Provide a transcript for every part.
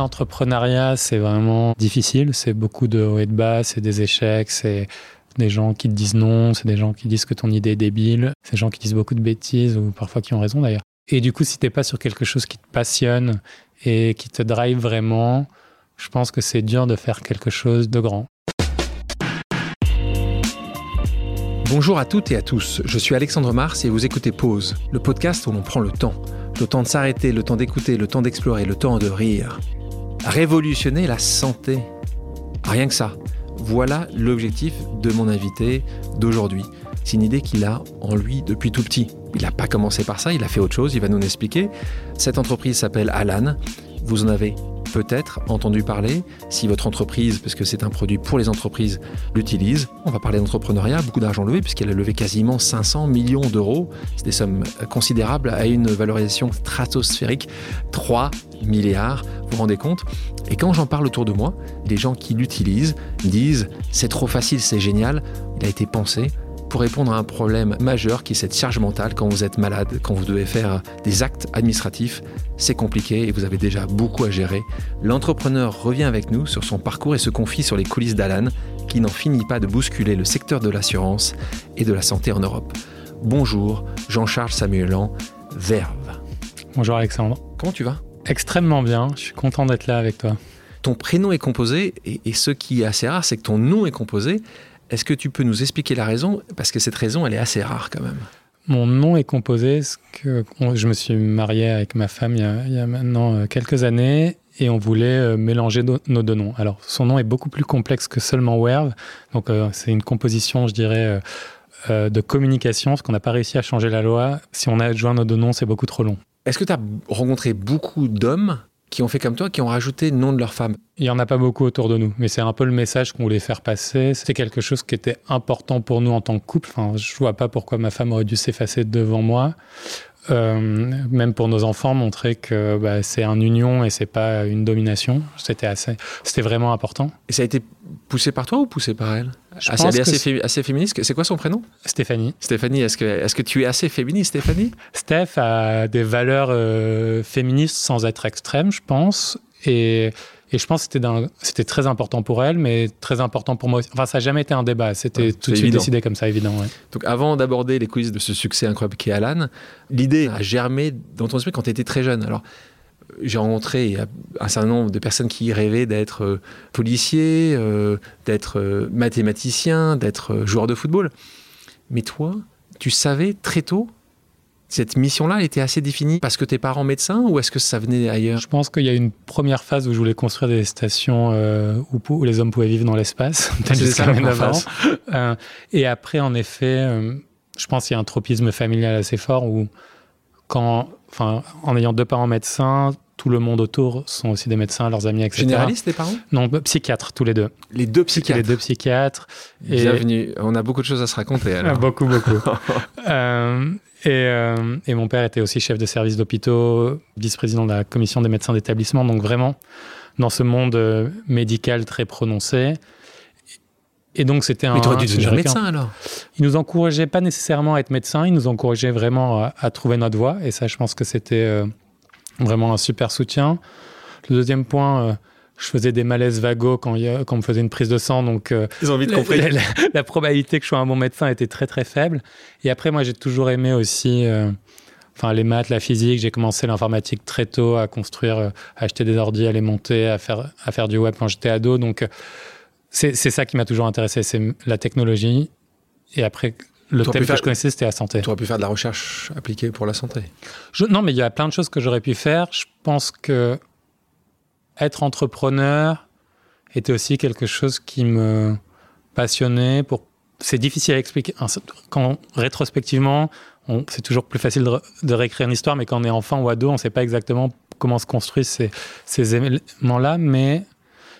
l'entrepreneuriat, c'est vraiment difficile. C'est beaucoup de hauts et de bas, c'est des échecs, c'est des gens qui te disent non, c'est des gens qui disent que ton idée est débile, c'est des gens qui disent beaucoup de bêtises ou parfois qui ont raison d'ailleurs. Et du coup, si t'es pas sur quelque chose qui te passionne et qui te drive vraiment, je pense que c'est dur de faire quelque chose de grand. Bonjour à toutes et à tous, je suis Alexandre Mars et vous écoutez Pause, le podcast où l'on prend le temps. Le temps de s'arrêter, le temps d'écouter, le temps d'explorer, le temps de rire. Révolutionner la santé. Rien que ça. Voilà l'objectif de mon invité d'aujourd'hui. C'est une idée qu'il a en lui depuis tout petit. Il n'a pas commencé par ça, il a fait autre chose, il va nous l'expliquer. Cette entreprise s'appelle Alan. Vous en avez peut-être entendu parler. Si votre entreprise, parce que c'est un produit pour les entreprises, l'utilise, on va parler d'entrepreneuriat, beaucoup d'argent levé, puisqu'elle a levé quasiment 500 millions d'euros. C'est des sommes considérables à une valorisation stratosphérique, 3 milliards, vous vous rendez compte? Et quand j'en parle autour de moi, les gens qui l'utilisent disent c'est trop facile, c'est génial, il a été pensé pour répondre à un problème majeur qui est cette charge mentale quand vous êtes malade, quand vous devez faire des actes administratifs. C'est compliqué et vous avez déjà beaucoup à gérer. L'entrepreneur revient avec nous sur son parcours et se confie sur les coulisses d'Alan, qui n'en finit pas de bousculer le secteur de l'assurance et de la santé en Europe. Bonjour, Jean-Charles Samuelan, Verve. Bonjour Alexandre. Comment tu vas? Extrêmement bien, je suis content d'être là avec toi. Ton prénom est composé, et, et ce qui est assez rare, c'est que ton nom est composé. Est-ce que tu peux nous expliquer la raison? Parce que cette raison, elle est assez rare quand même. Mon nom est composé, que je me suis marié avec ma femme il y a, maintenant euh, quelques années et on voulait euh, mélanger nos deux noms. Alors, son nom est beaucoup plus complexe que seulement Werve. Donc, euh, c'est une composition, je dirais, de communication, parce qu'on n'a pas réussi à changer la loi. Si on a adjoint nos deux noms, c'est beaucoup trop long. Est-ce que tu as rencontré beaucoup d'hommes? Qui ont fait comme toi, qui ont rajouté le nom de leur femme Il n'y en a pas beaucoup autour de nous, mais c'est un peu le message qu'on voulait faire passer. C'est quelque chose qui était important pour nous en tant que couple. Enfin, je vois pas pourquoi ma femme aurait dû s'effacer devant moi. Euh, même pour nos enfants, montrer que bah, c'est un union et c'est pas une domination. C'était assez, c'était vraiment important. Et ça a été poussé par toi ou poussé par elle? Je assez, pense que assez, assez, féministe. C'est quoi son prénom? Stéphanie. Stéphanie, est-ce que, est que tu es assez féministe, Stéphanie? Steph a des valeurs euh, féministes sans être extrême, je pense. Et et je pense que c'était très important pour elle, mais très important pour moi aussi. Enfin, ça n'a jamais été un débat. C'était Ouais, tout de suite évident. décidé comme ça, évident. ouais. Donc avant d'aborder les coulisses de ce succès incroyable qu'est Alan, l'idée a germé dans ton esprit quand tu étais très jeune. Alors j'ai rencontré un certain nombre de personnes qui rêvaient d'être euh, policier, euh, d'être euh, mathématicien, d'être euh, joueur de football. Mais toi, tu savais très tôt cette mission-là elle était assez définie parce que tes parents médecins ou est-ce que ça venait ailleurs? Je pense qu'il y a une première phase où je voulais construire des stations euh, où, les hommes pouvaient vivre dans l'espace. Euh, et après, en effet, euh, je pense qu'il y a un tropisme familial assez fort où, quand, enfin, en ayant deux parents médecins, tout le monde autour sont aussi des médecins, leurs amis, etc. Généraliste, tes parents? Non, psychiatres, tous les deux. Les deux psychiatres. Les deux psychiatres. Et- Bienvenue. On a beaucoup de choses à se raconter alors. Beaucoup, beaucoup. Euh, et, euh, et mon père était aussi chef de service d'hôpitaux, vice-président de la commission des médecins d'établissement, donc vraiment dans ce monde euh, médical très prononcé. Et donc c'était un. Mais dû devenir médecin alors. Il nous encourageait pas nécessairement à être médecin, il nous encourageait vraiment à, à trouver notre voie. Et ça, je pense que c'était euh, vraiment un super soutien. Le deuxième point, je faisais des malaises vagos quand, il quand on me faisait une prise de sang, donc euh, Ils ont vite la, la- la- la probabilité que je sois un bon médecin était très très faible. Et après, moi, j'ai toujours aimé aussi euh, enfin, les maths, la physique. J'ai commencé l'informatique très tôt, à construire, euh, à acheter des ordi, à les monter, à faire, à faire du web quand j'étais ado. Donc, c'est ça qui m'a toujours intéressé, c'est la technologie. Et après, le thème que faire- je connaissais, c'était la santé. Tu aurais pu faire de la recherche appliquée pour la santé. Je- non, mais il y a plein de choses que j'aurais pu faire. Je pense que être entrepreneur était aussi quelque chose qui me passionnait. Pour... C'est difficile à expliquer. Quand, rétrospectivement, on- c'est toujours plus facile de, re- de réécrire une histoire, mais quand on est enfant ou ado, on ne sait pas exactement comment se construisent ces, ces éléments-là. Mais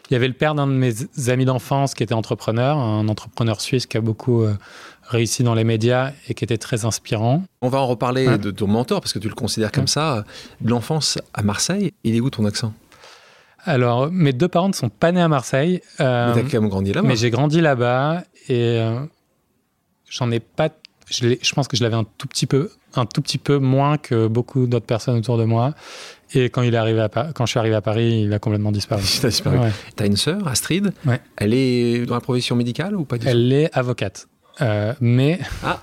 il y avait le père d'un de mes amis d'enfance qui était entrepreneur, un entrepreneur suisse qui a beaucoup euh, réussi dans les médias et qui était très inspirant. On va en reparler de ton mentor parce que tu le considères comme ça. De l'enfance à Marseille, il est où ton accent? Alors, mes deux parents ne sont pas nés à Marseille, euh, Mais t'as quand même grandi là-bas. mais j'ai grandi là-bas et euh, j'en ai pas. je, je pense que je l'avais un tout petit peu, un tout petit peu moins que beaucoup d'autres personnes autour de moi. Et quand, il est arrivé à, quand je suis arrivé à Paris, il a complètement disparu. il a disparu. Tu as une sœur, Astrid. Ouais. Elle est dans la profession médicale ou pas du Elle est avocate. Euh, mais ah.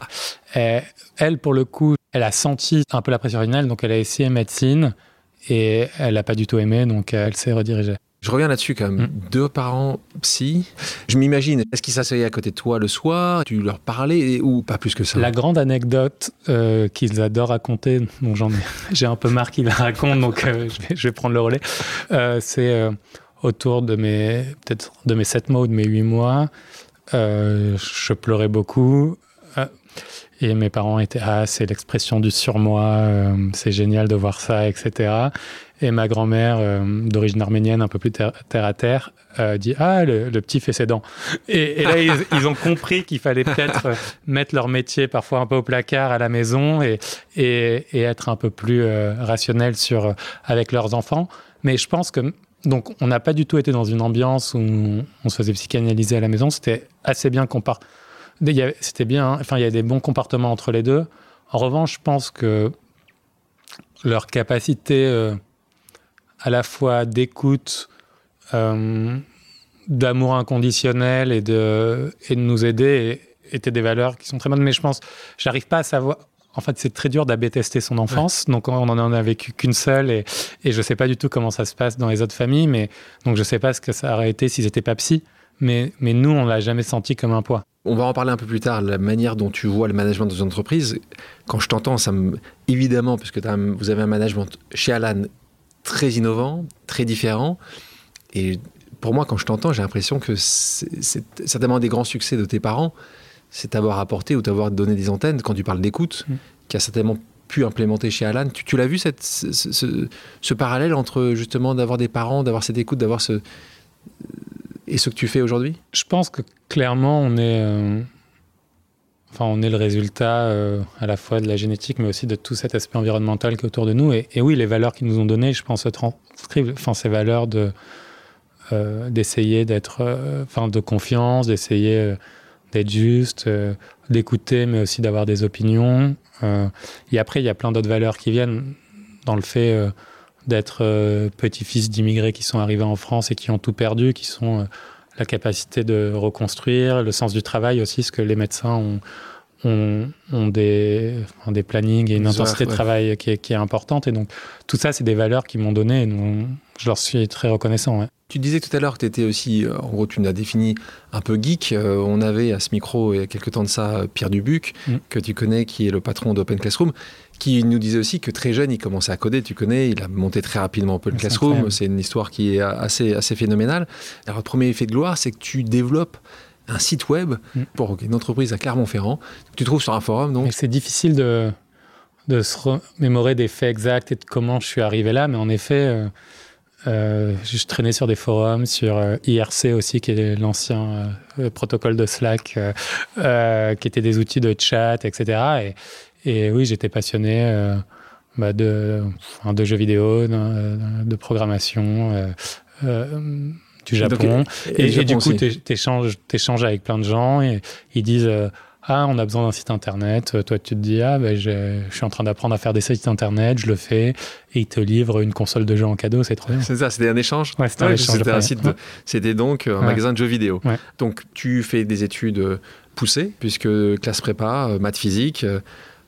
elle, pour le coup, elle a senti un peu la pression originale, donc elle a essayé médecine et elle n'a pas du tout aimé, donc elle s'est redirigée. Je reviens là-dessus quand même. Mm. Deux parents psy. Je m'imagine, est-ce qu'ils s'asseyaient à côté de toi le soir Tu leur parlais ou pas plus que ça? La grande anecdote euh, qu'ils adorent raconter, dont j'en ai, j'ai un peu marre qu'ils la racontent, donc euh, je, vais, prendre le relais. Euh, c'est autour de mes peut-être de mes sept mois ou de mes huit mois. je pleurais beaucoup. Et mes parents étaient ah c'est l'expression du surmoi, c'est génial de voir ça, etc. Et ma grand-mère, euh, d'origine arménienne, un peu plus terre, à terre, euh, dit Ah, le, petit fait ses dents. Et, là, ils, ont compris qu'il fallait peut-être euh, mettre leur métier parfois un peu au placard à la maison et, et, être un peu plus rationnel sur, avec leurs enfants. Mais je pense que. Donc, on n'a pas du tout été dans une ambiance où on, se faisait psychanalyser à la maison. C'était assez bien comparé. C'était bien. Enfin, il y a des bons comportements entre les deux. En revanche, je pense que leur capacité à la fois d'écoute, euh, d'amour inconditionnel et de, et de nous aider étaient des valeurs qui sont très bonnes. Mais je pense, j'arrive pas à savoir. En fait, c'est très dur d'abé tester son enfance. Donc, on en a vécu qu'une seule et, et je sais pas du tout comment ça se passe dans les autres familles. Mais donc, je sais pas ce que ça aurait été s'ils étaient pas psy. Mais, mais nous, on l'a jamais senti comme un poids. On va en parler un peu plus tard, la manière dont tu vois le management dans une entreprise. Quand je t'entends, ça me, évidemment, puisque vous avez un management chez Alan très innovant, très différent. Et pour moi, quand je t'entends, j'ai l'impression que c'est certainement des grands succès de tes parents, c'est t'avoir apporté ou t'avoir donné des antennes, quand tu parles d'écoute, mm. qui a certainement pu implémenter chez Alan. Tu, l'as vu, cette, ce, parallèle entre justement d'avoir des parents, d'avoir cette écoute, d'avoir ce... Et ce que tu fais aujourd'hui? Je pense que clairement, on est... Euh, Enfin, on est le résultat euh, à la fois de la génétique, mais aussi de tout cet aspect environnemental qui est autour de nous. Et, oui, les valeurs qu'ils nous ont données, je pense, se transcrivent. Ces valeurs de euh, d'essayer d'être, enfin, de confiance, d'essayer d'être juste, d'écouter, mais aussi d'avoir des opinions. et après, il y a plein d'autres valeurs qui viennent dans le fait d'être petit-fils d'immigrés qui sont arrivés en France et qui ont tout perdu, qui sont la capacité de reconstruire, le sens du travail aussi, ce que les médecins ont, ont, des, des plannings et une intensité de travail qui est, qui est, importante. Et donc, tout ça, c'est des valeurs qui m'ont donné et je leur suis très reconnaissant. Tu disais tout à l'heure que tu étais aussi, euh, en gros, tu nous as défini un peu geek. Euh, on avait à ce micro, il y a quelques temps de ça, Pierre Dubuc, mm. que tu connais, qui est le patron d'Open Classroom, qui nous disait aussi que très jeune, il commençait à coder, tu connais, il a monté très rapidement Open Classroom. C'est une histoire qui est assez, assez phénoménale. Alors, le premier effet de gloire, c'est que tu développes un site web mm. pour une entreprise à Clermont-Ferrand. Tu trouves sur un forum, donc. C'est difficile de, de se remémorer des faits exacts et de comment je suis arrivé là, mais en effet, euh, euh, je traînais sur des forums, sur euh, IRC aussi, qui est l'ancien protocole de Slack, qui était des outils de chat, etc. Et, et oui, j'étais passionné bah de, de jeux vidéo, de, de programmation du Japon. et, du coup, tu échanges, avec plein de gens et ils disent euh, Ah, on a besoin d'un site internet. Toi, tu te dis Ah, ben, je, suis en train d'apprendre à faire des sites internet, je le fais. Et ils te livrent une console de jeu en cadeau, c'est trop bien. C'est ça, c'était un échange Ouais, c'était un échange. C'était un site, c'était donc un magasin de jeux vidéo. Donc, tu fais des études euh, poussées, puisque classe prépa, euh, maths physique,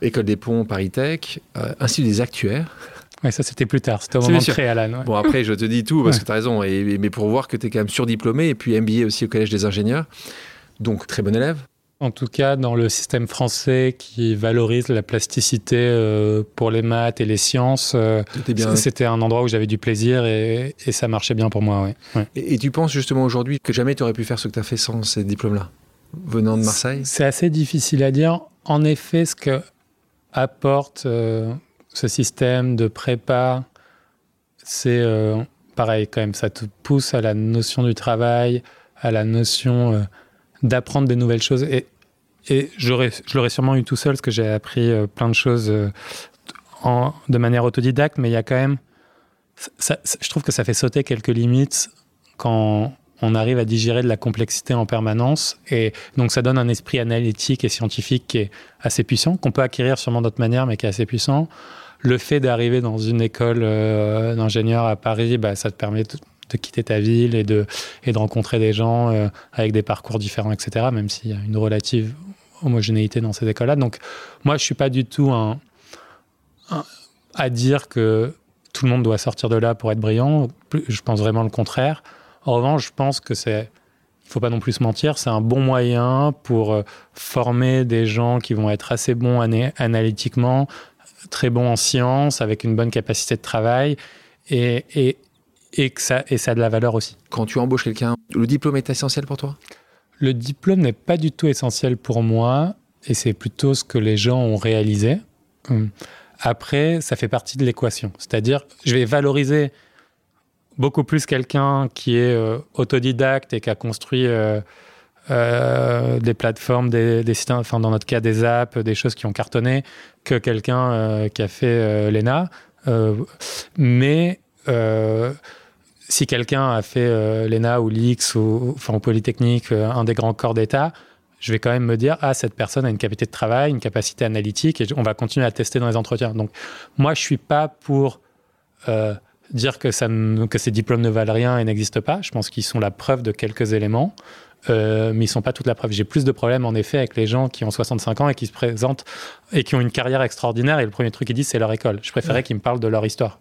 école des ponts, Paris Tech, ainsi des actuaires. Oui, ça c'était plus tard, c'était au moment de créer Alan. Bon, après, je te dis tout parce que tu as raison, et, mais pour voir que tu es quand même surdiplômé, et puis MBA aussi au Collège des ingénieurs. Donc, très bon élève. En tout cas, dans le système français qui valorise la plasticité euh, pour les maths et les sciences, euh, c'était un endroit où j'avais du plaisir et, ça marchait bien pour moi. Ouais. Et, tu penses justement aujourd'hui que jamais tu aurais pu faire ce que tu as fait sans ces diplômes-là, venant de Marseille? C'est assez difficile à dire. En effet, ce que apporte euh, ce système de prépa, c'est euh, pareil quand même, ça te pousse à la notion du travail, à la notion euh, d'apprendre des nouvelles choses. Et, je l'aurais sûrement eu tout seul, parce que j'ai appris plein de choses de manière autodidacte, mais il y a quand même... je trouve que ça fait sauter quelques limites quand on arrive à digérer de la complexité en permanence. Et donc, ça donne un esprit analytique et scientifique qui est assez puissant, qu'on peut acquérir sûrement d'autres manières, mais qui est assez puissant. Le fait d'arriver dans une école euh, d'ingénieur à Paris, bah, ça te permet de, quitter ta ville et de, rencontrer des gens euh, avec des parcours différents, etc., même s'il y a une relative homogénéité dans ces écoles-là. Donc, moi, je suis pas du tout à dire que tout le monde doit sortir de là pour être brillant. Je pense vraiment le contraire. En revanche, je pense que c'est, il faut pas non plus se mentir, c'est un bon moyen pour euh, former des gens qui vont être assez bons analytiquement, très bons en sciences, avec une bonne capacité de travail, et, et, et que ça, et ça a de la valeur aussi. Quand tu embauches quelqu'un, le diplôme est essentiel pour toi? Le diplôme n'est pas du tout essentiel pour moi, et c'est plutôt ce que les gens ont réalisé. Hum. Après, ça fait partie de l'équation. C'est-à-dire, je vais valoriser beaucoup plus quelqu'un qui est euh, autodidacte et qui a construit euh, euh, des plateformes, des, sites, enfin dans notre cas des apps, des choses qui ont cartonné, que quelqu'un qui a fait l'ENA. mais si quelqu'un a fait l'ENA ou l'IX ou enfin, au Polytechnique, un des grands corps d'État, je vais quand même me dire, ah, cette personne a une capacité de travail, une capacité analytique, et on va continuer à tester dans les entretiens. Donc, moi, je suis pas pour dire que, ça que ces diplômes ne valent rien et n'existent pas. Je pense qu'ils sont la preuve de quelques éléments, euh, mais ils sont pas toute la preuve. J'ai plus de problèmes, en effet, avec les gens qui ont 65 ans et qui se présentent et qui ont une carrière extraordinaire, et le premier truc qu'ils disent, c'est leur école. Je préférais qu'ils me parlent de leur histoire.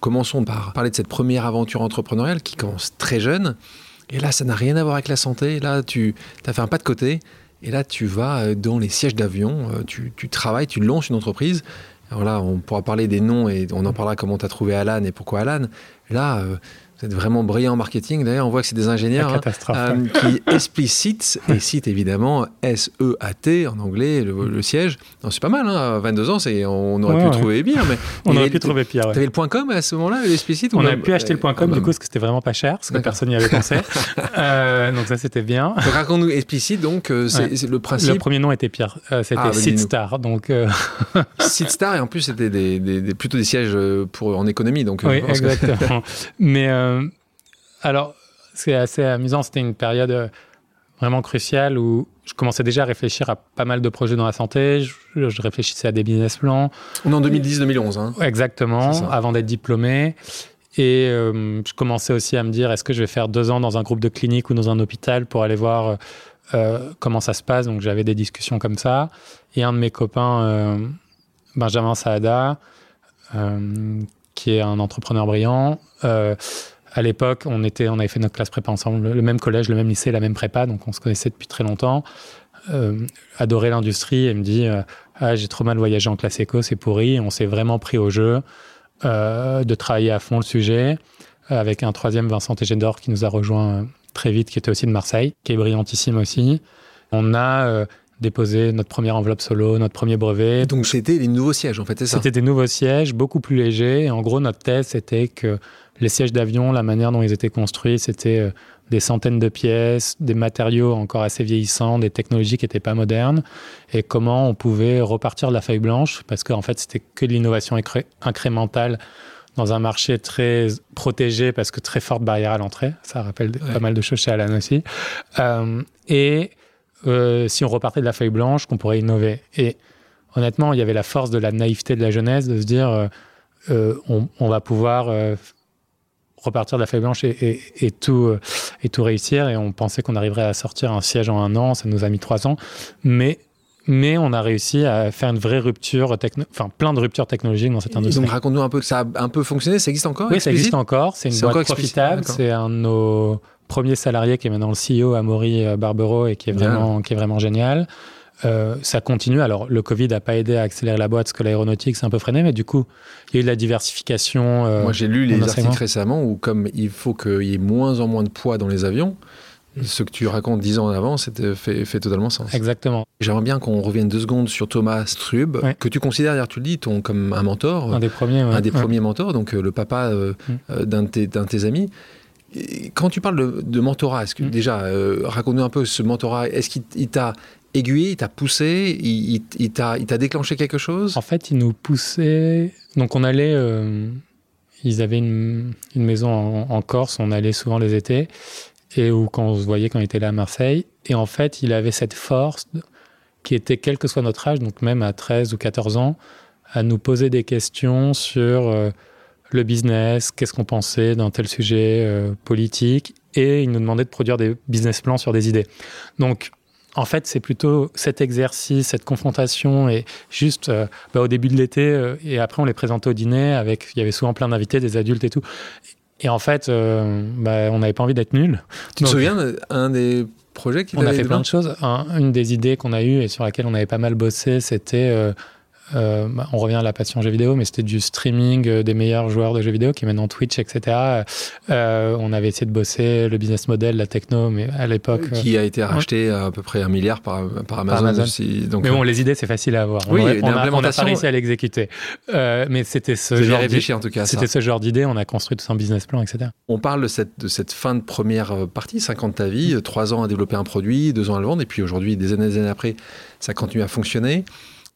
Commençons par parler de cette première aventure entrepreneuriale qui commence très jeune. Et là, ça n'a rien à voir avec la santé. Là, tu as fait un pas de côté. Et là, tu vas euh, dans les sièges d'avion, euh, tu, tu, travailles, tu lances une entreprise. Alors là, on pourra parler des noms et on en parlera comment tu as trouvé Alan et pourquoi Alan. Là, euh, vous êtes vraiment brillant en marketing. D'ailleurs, on voit que c'est des ingénieurs hein, euh, qui explicitent, et citent évidemment S-E-A-T en anglais, le, siège. C'est pas mal, hein, 22 ans, on aurait pu trouver. Mais on aurait pu trouver pire. Tu avais le point .com à ce moment-là, l'explicite On a pu acheter le point .com, du coup, parce que c'était vraiment pas cher, parce que personne n'y avait pensé. euh, donc ça, c'était bien. Raconte-nous explicite, donc, euh, c'est le principe. Le premier nom était pire. Euh, c'était ah, Seedstar. Donc, Seedstar, et en plus, c'était des, plutôt des sièges pour, en économie. Donc, oui, exactement. Mais euh, alors, c'est assez amusant. C'était une période euh, vraiment cruciale où je commençais déjà à réfléchir à pas mal de projets dans la santé. Je, réfléchissais à des business plans. On est en 2010-2011. Hein. Exactement, avant d'être diplômé. Et euh, je commençais aussi à me dire est-ce que je vais faire deux ans dans un groupe de clinique ou dans un hôpital pour aller voir comment ça se passe? Donc j'avais des discussions comme ça. Et un de mes copains, Benjamin Saada, qui est un entrepreneur brillant. Euh, à l'époque, on, avait fait notre classe prépa ensemble, le même collège, le même lycée, la même prépa, donc on se connaissait depuis très longtemps. Euh, adorait l'industrie et me dit euh, ah, J'ai trop mal voyagé en classe éco, c'est pourri. on s'est vraiment pris au jeu de travailler à fond le sujet avec un troisième, Vincent Tégédor, qui nous a rejoint très vite, qui était aussi de Marseille, qui est brillantissime aussi. On a déposer notre première enveloppe solo, notre premier brevet. Donc c'était des nouveaux sièges en fait, c'est ça? C'était des nouveaux sièges, beaucoup plus légers. en gros, notre thèse, c'était que les sièges d'avion, la manière dont ils étaient construits, c'était euh, des centaines de pièces, des matériaux encore assez vieillissants, des technologies qui n'étaient pas modernes, et comment on pouvait repartir de la feuille blanche, parce qu'en fait, c'était que de l'innovation incrémentale dans un marché très protégé, parce que très forte barrière à l'entrée. Ça rappelle pas mal de choses chez Alan aussi. Euh, et euh, si on repartait de la feuille blanche, qu'on pourrait innover. Et honnêtement, il y avait la force de la naïveté de la jeunesse de se dire euh, euh, on, va pouvoir repartir de la feuille blanche et, tout, et tout réussir. Et on pensait qu'on arriverait à sortir un siège en un an, ça nous a mis trois ans. Mais mais on a réussi à faire une vraie rupture, enfin plein de ruptures technologiques dans cette industrie. Donc raconte-nous un peu, ça a un peu fonctionné, ça existe encore Oui, ça existe encore, c'est une boîte profitable, c'est un de nos premier salarié qui est maintenant le CEO, Amaury euh, Barbero, et qui est vraiment, qui est vraiment génial. Euh, ça continue. Alors, le Covid n'a pas aidé à accélérer la boîte, parce que l'aéronautique s'est un peu freiné, mais du coup, il y a eu de la diversification. Euh, Moi, j'ai lu les articles récemment où, comme il faut qu'il y ait moins en moins de poids dans les avions, ce que tu racontes dix ans en avant, c'était fait, fait, totalement sens. Exactement. J'aimerais bien qu'on revienne deux secondes sur Thomas Strub, que tu considères, d'ailleurs, tu le dis, ton, comme un mentor. Un des premiers. Un des premiers mentors, donc le papa mm. d'un de, de, tes amis. Quand tu parles de, mentorat, est-ce que mm. déjà, euh, raconte-nous un peu ce mentorat. Est-ce qu'il t'a aiguillé, il t'a poussé, il, il, t'a déclenché quelque chose? En fait, il nous poussait. Donc, on allait. Euh, ils avaient une, maison en, Corse, on allait souvent les étés. et ou quand on se voyait quand il était là à Marseille. Et en fait, il avait cette force qui était, quel que soit notre âge, donc même à 13 ou 14 ans, à nous poser des questions sur euh, le business, qu'est-ce qu'on pensait d'un tel sujet euh, politique, et il nous demandait de produire des business plans sur des idées. Donc, en fait, c'est plutôt cet exercice, cette confrontation, et juste euh, bah, au début de l'été, et après on les présentait au dîner, avec, il y avait souvent plein d'invités, des adultes et tout. Et en fait, bah, on n'avait pas envie d'être nuls. Tu te souviens d'un des projets qui On a fait plein de choses. une des idées qu'on a eues et sur laquelle on avait pas mal bossé, c'était euh, bah, on revient à la passion jeux vidéo, mais c'était du streaming euh, des meilleurs joueurs de jeux vidéo qui maintenant Twitch, etc. Euh, on avait essayé de bosser le business model, la techno, mais à l'époque. Qui a été racheté à, peu près un milliard par, Amazon, Aussi, donc, mais bon, les idées, c'est facile à avoir. Oui, on, a, on, a, pas réussi à l'exécuter. mais c'était ce, genre en tout cas. C'était ce genre d'idée. On a construit tout un business plan, etc. On parle de cette, de cette fin de première partie, 50 de ta vie, 3 ans à développer un produit, 2 ans à le vendre, et puis aujourd'hui, des années, des années après, ça continue à fonctionner.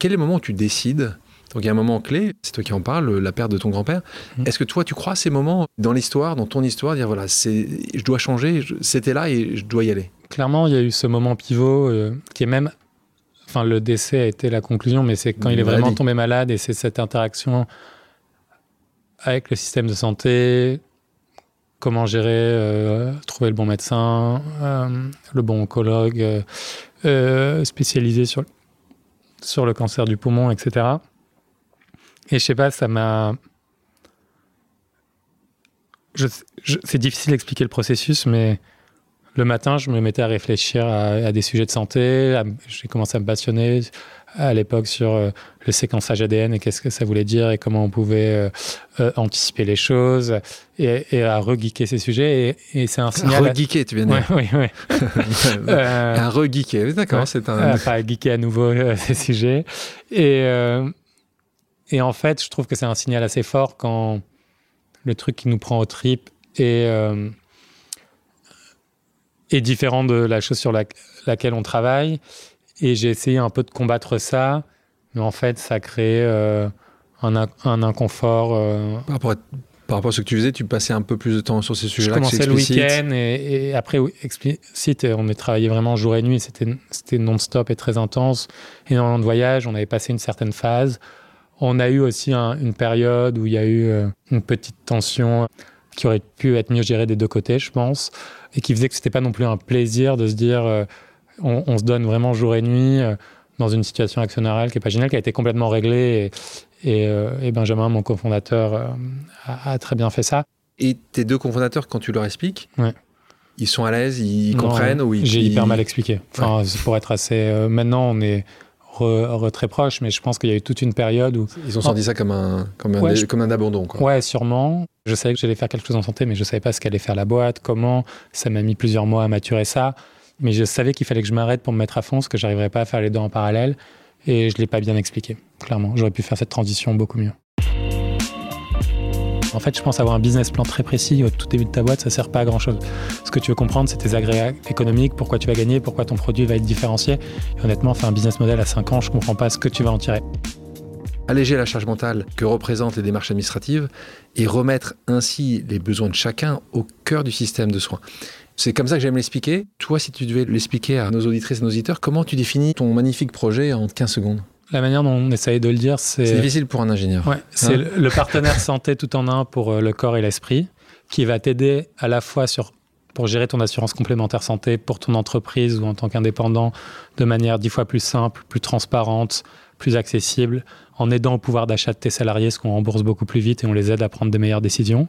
Quel est le moment où tu décides donc il y a un moment clé, c'est toi qui en parles, la perte de ton grand-père. Mmh. Est-ce que toi, tu crois à ces moments dans l'histoire, dans ton histoire, dire voilà, c'est, je dois changer, c'était là et je dois y aller? Clairement, il y a eu ce moment pivot euh, qui est même. Enfin, le décès a été la conclusion, mais c'est quand il est vraiment tombé malade et c'est cette interaction avec le système de santé, comment gérer, euh, trouver le bon médecin, euh, le bon oncologue, spécialisé sur sur le cancer du poumon, etc. Et je sais pas, ça m'a. c'est difficile d'expliquer le processus, mais le matin, je me mettais à réfléchir à, des sujets de santé. J'ai commencé à me passionner à l'époque sur euh, le séquençage ADN et qu'est-ce que ça voulait dire et comment on pouvait euh, euh, anticiper les choses et, à re-geeker ces sujets. Et, c'est un signal. Re-geeker, tu viens de dire. Oui, oui. un re-geeker, d'accord. c'est un. pas geeker à nouveau ces sujets. Et, et en fait, je trouve que c'est un signal assez fort quand le truc qui nous prend au trip est est différent de la chose sur laquelle on travaille. Et j'ai essayé un peu de combattre ça, mais en fait, ça crée euh, un, un, inconfort. Euh. Par, rapport à, par, rapport à, ce que tu faisais, tu passais un peu plus de temps sur ces sujets-là. Je commençais le week-end et, et, après, explicite, on est travaillé vraiment jour et nuit. C'était non-stop et très intense. Énormément de voyages, on avait passé une certaine phase. On a eu aussi une période où il y a eu euh, une petite tension qui aurait pu être mieux gérée des deux côtés, je pense et qui faisait que c'était pas non plus un plaisir de se dire euh, on, se donne vraiment jour et nuit euh, dans une situation actionnariale qui est pas géniale, qui a été complètement réglée et, euh, et, Benjamin, mon cofondateur, a, très bien fait ça. Et tes deux cofondateurs, quand tu leur expliques, ouais. ils sont à l'aise, ils comprennent ou J'ai hyper mal expliqué. Enfin, pour être assez. maintenant, on est très proche, mais je pense qu'il y a eu toute une période où... Ils ont senti ça comme un, comme un, comme un abandon. Quoi. Ouais, sûrement. Je savais que j'allais faire quelque chose en santé, mais je savais pas ce qu'allait faire la boîte, comment. Ça m'a mis plusieurs mois à maturer ça. Mais je savais qu'il fallait que je m'arrête pour me mettre à fond, parce que j'arriverais pas à faire les deux en parallèle. Et je l'ai pas bien expliqué, clairement. J'aurais pu faire cette transition beaucoup mieux. En fait, je pense avoir un business plan très précis au tout début de ta boîte, ça sert pas à grand chose. Ce que tu veux comprendre, c'est tes agrès économiques, pourquoi tu vas gagner, pourquoi ton produit va être différencié. Et honnêtement, faire un business model à 5 ans, je comprends pas ce que tu vas en tirer. Alléger la charge mentale que représentent les démarches administratives et remettre ainsi les besoins de chacun au cœur du système de soins. C'est comme ça que j'aime l'expliquer. Toi, si tu devais l'expliquer à nos auditrices et nos auditeurs, comment tu définis ton magnifique projet en 15 secondes? La manière dont on essaye de le dire, c'est. C'est difficile pour un ingénieur. Ouais, c'est hein? le partenaire santé tout en un pour euh, le corps et l'esprit, qui va t'aider à la fois sur pour gérer ton assurance complémentaire santé pour ton entreprise ou en tant qu'indépendant de manière dix fois plus simple, plus transparente, plus accessible, en aidant au pouvoir d'achat de tes salariés, ce qu'on rembourse beaucoup plus vite et on les aide à prendre des meilleures décisions.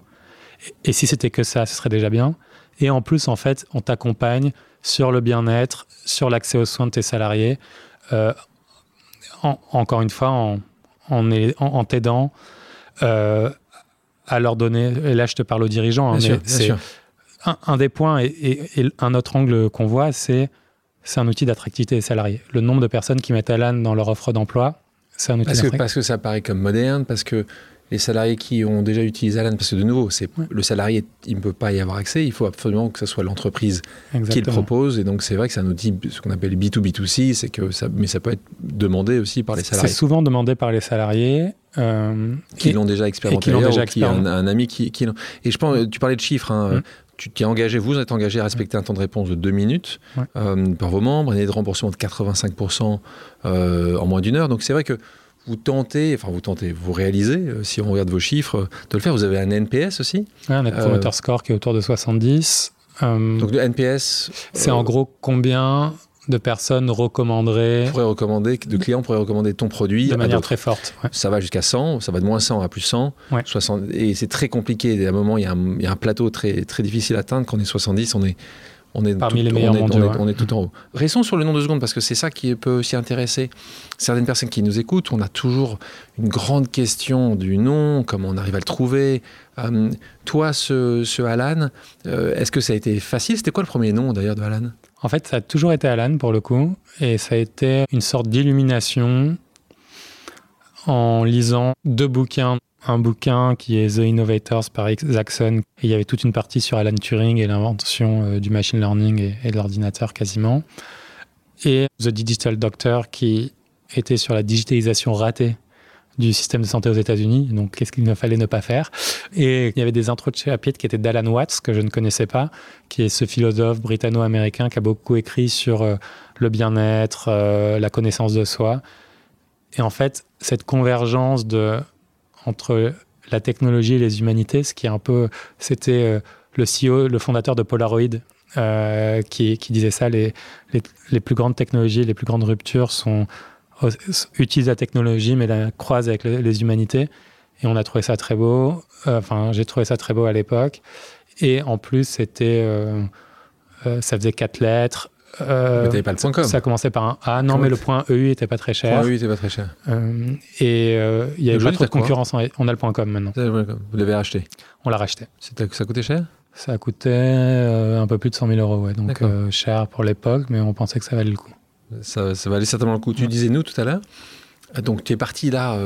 Et, si c'était que ça, ce serait déjà bien. Et en plus, en fait, on t'accompagne sur le bien-être, sur l'accès aux soins de tes salariés, euh, encore une fois, en, en, t'aidant euh, à leur donner, et là je te parle aux dirigeants, hein, c'est un, des points et, un autre angle qu'on voit, c'est c'est un outil d'attractivité des salariés. Le nombre de personnes qui mettent Alan dans leur offre d'emploi, c'est un outil parce que, parce que ça paraît comme moderne, parce que les salariés qui ont déjà utilisé Alan, parce que de nouveau, c'est le salarié, il ne peut pas y avoir accès, il faut absolument que ce soit l'entreprise qui le propose. Et donc, c'est vrai que c'est un outil, ce qu'on appelle B2B2C, c'est que ça, mais ça peut être demandé aussi par les salariés. C'est souvent demandé par les salariés. Euh, qui l'ont déjà expérimenté, qui, ont déjà un, ami qui, qui Et je pense, tu parlais de chiffres, hein, tu t'es engagé, vous êtes engagé à respecter un temps de réponse de deux minutes par vos membres, un de remboursement de 85% en moins d'une heure. Donc c'est vrai que vous tentez, enfin vous tentez, vous réalisez, euh, si on regarde vos chiffres, de le faire. Vous avez un NPS aussi ouais, Un Net Promoter Score qui est autour de 70. Euh, Donc le NPS C'est en gros combien de personnes recommanderaient. Pourraient recommander, de clients pourraient recommander ton produit. De manière très forte. Ça va jusqu'à 100, ça va de moins 100 à plus 100. 60, et c'est très compliqué. À un moment, il y, a un, il y, a un, plateau très, très difficile à atteindre. Quand on est 70, on est on est parmi les meilleurs mondiaux. On, est, tout en haut. Restons sur le nom de seconde parce que c'est ça qui peut aussi intéresser certaines personnes qui nous écoutent. On a toujours une grande question du nom, comment on arrive à le trouver. Euh, toi, ce, Alan, euh, est-ce que ça a été facile? C'était quoi le premier nom d'ailleurs de Alan? En fait, ça a toujours été Alan pour le coup, et ça a été une sorte d'illumination en lisant deux bouquins un bouquin qui est The Innovators par Isaacson. il y avait toute une partie sur Alan Turing et l'invention euh, du machine learning et, de l'ordinateur quasiment. Et The Digital Doctor qui était sur la digitalisation ratée du système de santé aux États-Unis. Donc, qu'est-ce qu'il ne fallait ne pas faire? Et il y avait des intros de chapitres qui étaient d'Alan Watts, que je ne connaissais pas, qui est ce philosophe britanno-américain qui a beaucoup écrit sur euh, le bien-être, euh, la connaissance de soi. Et en fait, cette convergence entre la technologie et les humanités, ce qui est un peu, c'était euh, le CEO, le fondateur de Polaroid, euh, qui, disait ça, les, les, plus grandes technologies, les plus grandes ruptures sont, utilisent la technologie, mais la croisent avec les, humanités. Et on a trouvé ça très beau. Euh, enfin, j'ai trouvé ça très beau à l'époque. Et en plus, c'était, ça faisait quatre lettres. Euh, mais pas le point com. Ça commençait par un A. Non, mais le point EU était pas très cher. Le EU était pas très cher. Euh, et euh, il y avait pas trop de concurrence. On a le point com maintenant. Vous l'avez racheté On l'a racheté. Ça coûtait cher? Ça coûtait un peu plus de 100 000 euros, ouais. Donc cher pour l'époque, mais on pensait que ça valait le coup. Ça, ça valait certainement le coup. Tu disais nous tout à l'heure. Donc tu es parti là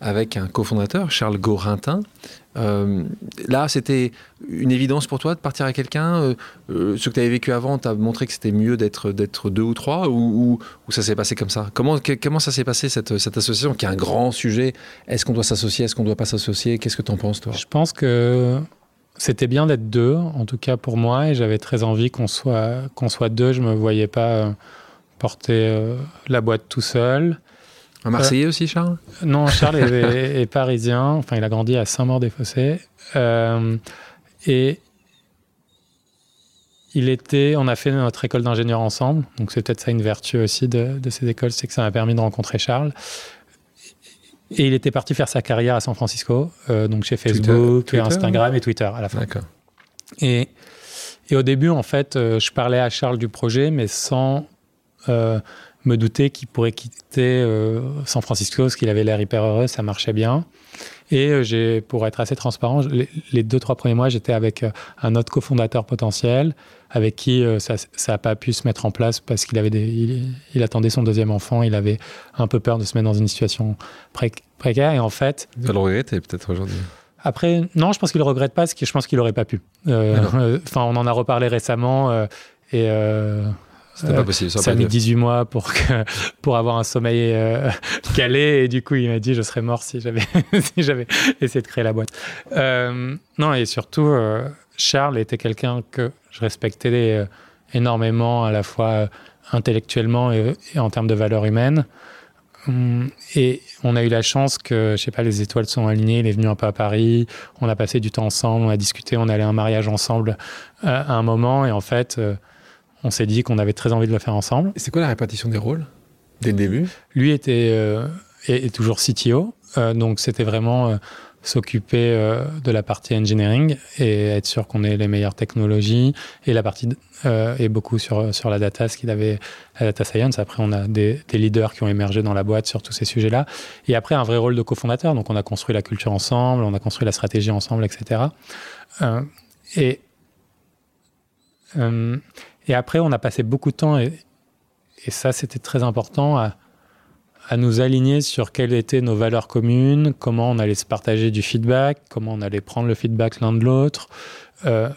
avec un cofondateur, Charles Gorintin. Euh, là, c'était une évidence pour toi de partir avec quelqu'un euh, euh, Ce que tu avais vécu avant t'a montré que c'était mieux d'être, deux ou trois ou, ou, ça s'est passé comme ça? Comment, ça s'est passé cette, cette, association qui est un grand sujet? Est-ce qu'on doit s'associer? Est-ce qu'on ne doit pas s'associer? Qu'est-ce que tu en penses toi? Je pense que c'était bien d'être deux, en tout cas pour moi, et j'avais très envie qu'on soit, qu'on soit deux. Je ne me voyais pas porter la boîte tout seul. Un Marseillais aussi, Charles? Non, Charles est, parisien. Enfin, il a grandi à Saint-Maur-des-Fossés. Euh, et il était, on a fait notre école d'ingénieur ensemble. Donc, c'est peut-être ça une vertu aussi de, de ces écoles, c'est que ça m'a permis de rencontrer Charles. Et il était parti faire sa carrière à San Francisco, euh, donc chez Facebook, Instagram et Twitter à la fin. D'accord. Et, et, au début, en fait, euh, je parlais à Charles du projet, mais sans me douter qu'il pourrait quitter euh, San Francisco, parce qu'il avait l'air hyper heureux, ça marchait bien. Et euh, j'ai, pour être assez transparent, les, deux, trois premiers mois, j'étais avec euh, un autre cofondateur potentiel, avec qui ça n'a pas pu se mettre en place parce qu'il avait des, il, attendait son deuxième enfant, il avait un peu peur de se mettre dans une situation précaire. Et en fait. Le regretter peut-être aujourd'hui. Après, non, je pense qu'il ne regrette pas, parce que je pense qu'il n'aurait pas pu. Enfin, on en a reparlé récemment. et c'était pas possible. Ça, a mis 18 mois pour, que, pour avoir un sommeil euh, calé. Et du coup, il m'a dit je serais mort si j'avais si j'avais essayé de créer la boîte. Euh, non, et surtout, euh, Charles était quelqu'un que je respectais énormément, à la fois intellectuellement et, en termes de valeurs humaines. Hum, et on a eu la chance que, je sais pas, les étoiles sont alignées. Il est venu un peu à Paris. On a passé du temps ensemble. On a discuté. On allait à un mariage ensemble à un moment. Et en fait, on s'est dit qu'on avait très envie de le faire ensemble. C'est quoi la répartition des rôles? Dès le début Lui était euh, est, toujours CTO, euh, donc c'était vraiment euh, s'occuper de la partie engineering et être sûr qu'on ait les meilleures technologies et la partie est beaucoup sur sur la data, ce qu'il avait la data science. Après, on a des, des, leaders qui ont émergé dans la boîte sur tous ces sujets-là. Et après, un vrai rôle de cofondateur. Donc, on a construit la culture ensemble, on a construit la stratégie ensemble, etc. et et après, on a passé beaucoup de temps, et, ça, c'était très important, à, nous aligner sur quelles étaient nos valeurs communes, comment on allait se partager du feedback, comment on allait prendre le feedback l'un de l'autre. Euh,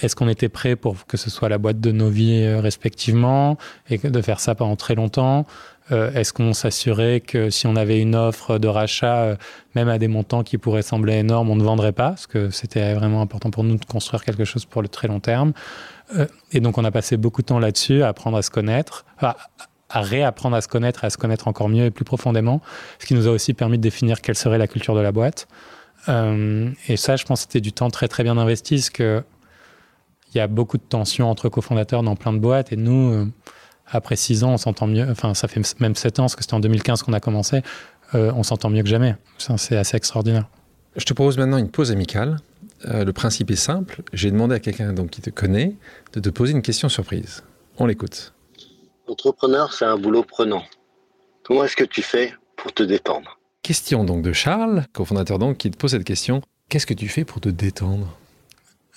est-ce qu'on était prêt pour que ce soit la boîte de nos vies euh, respectivement et de faire ça pendant très longtemps Est-ce qu'on s'assurait que si on avait une offre de rachat, même à des montants qui pourraient sembler énormes, on ne vendrait pas? Parce que c'était vraiment important pour nous de construire quelque chose pour le très long terme. et donc, on a passé beaucoup de temps là-dessus, à apprendre à se connaître, à, à réapprendre à se connaître et à se connaître encore mieux et plus profondément, ce qui nous a aussi permis de définir quelle serait la culture de la boîte. Euh, et ça, je pense que c'était du temps très très bien investi, parce que il y a beaucoup de tensions entre cofondateurs dans plein de boîtes, et nous, euh, après six ans, on s'entend mieux, enfin ça fait même sept ans, parce que c'était en 2015 qu'on a commencé, euh, on s'entend mieux que jamais. C'est assez extraordinaire. Je te propose maintenant une pause amicale. le principe est simple, j'ai demandé à quelqu'un donc, qui te connaît de te poser une question surprise. On l'écoute. Entrepreneur, c'est un boulot prenant. Comment est-ce que tu fais pour te détendre? Question donc de Charles, cofondateur donc, qui te pose cette question. Qu'est-ce que tu fais pour te détendre?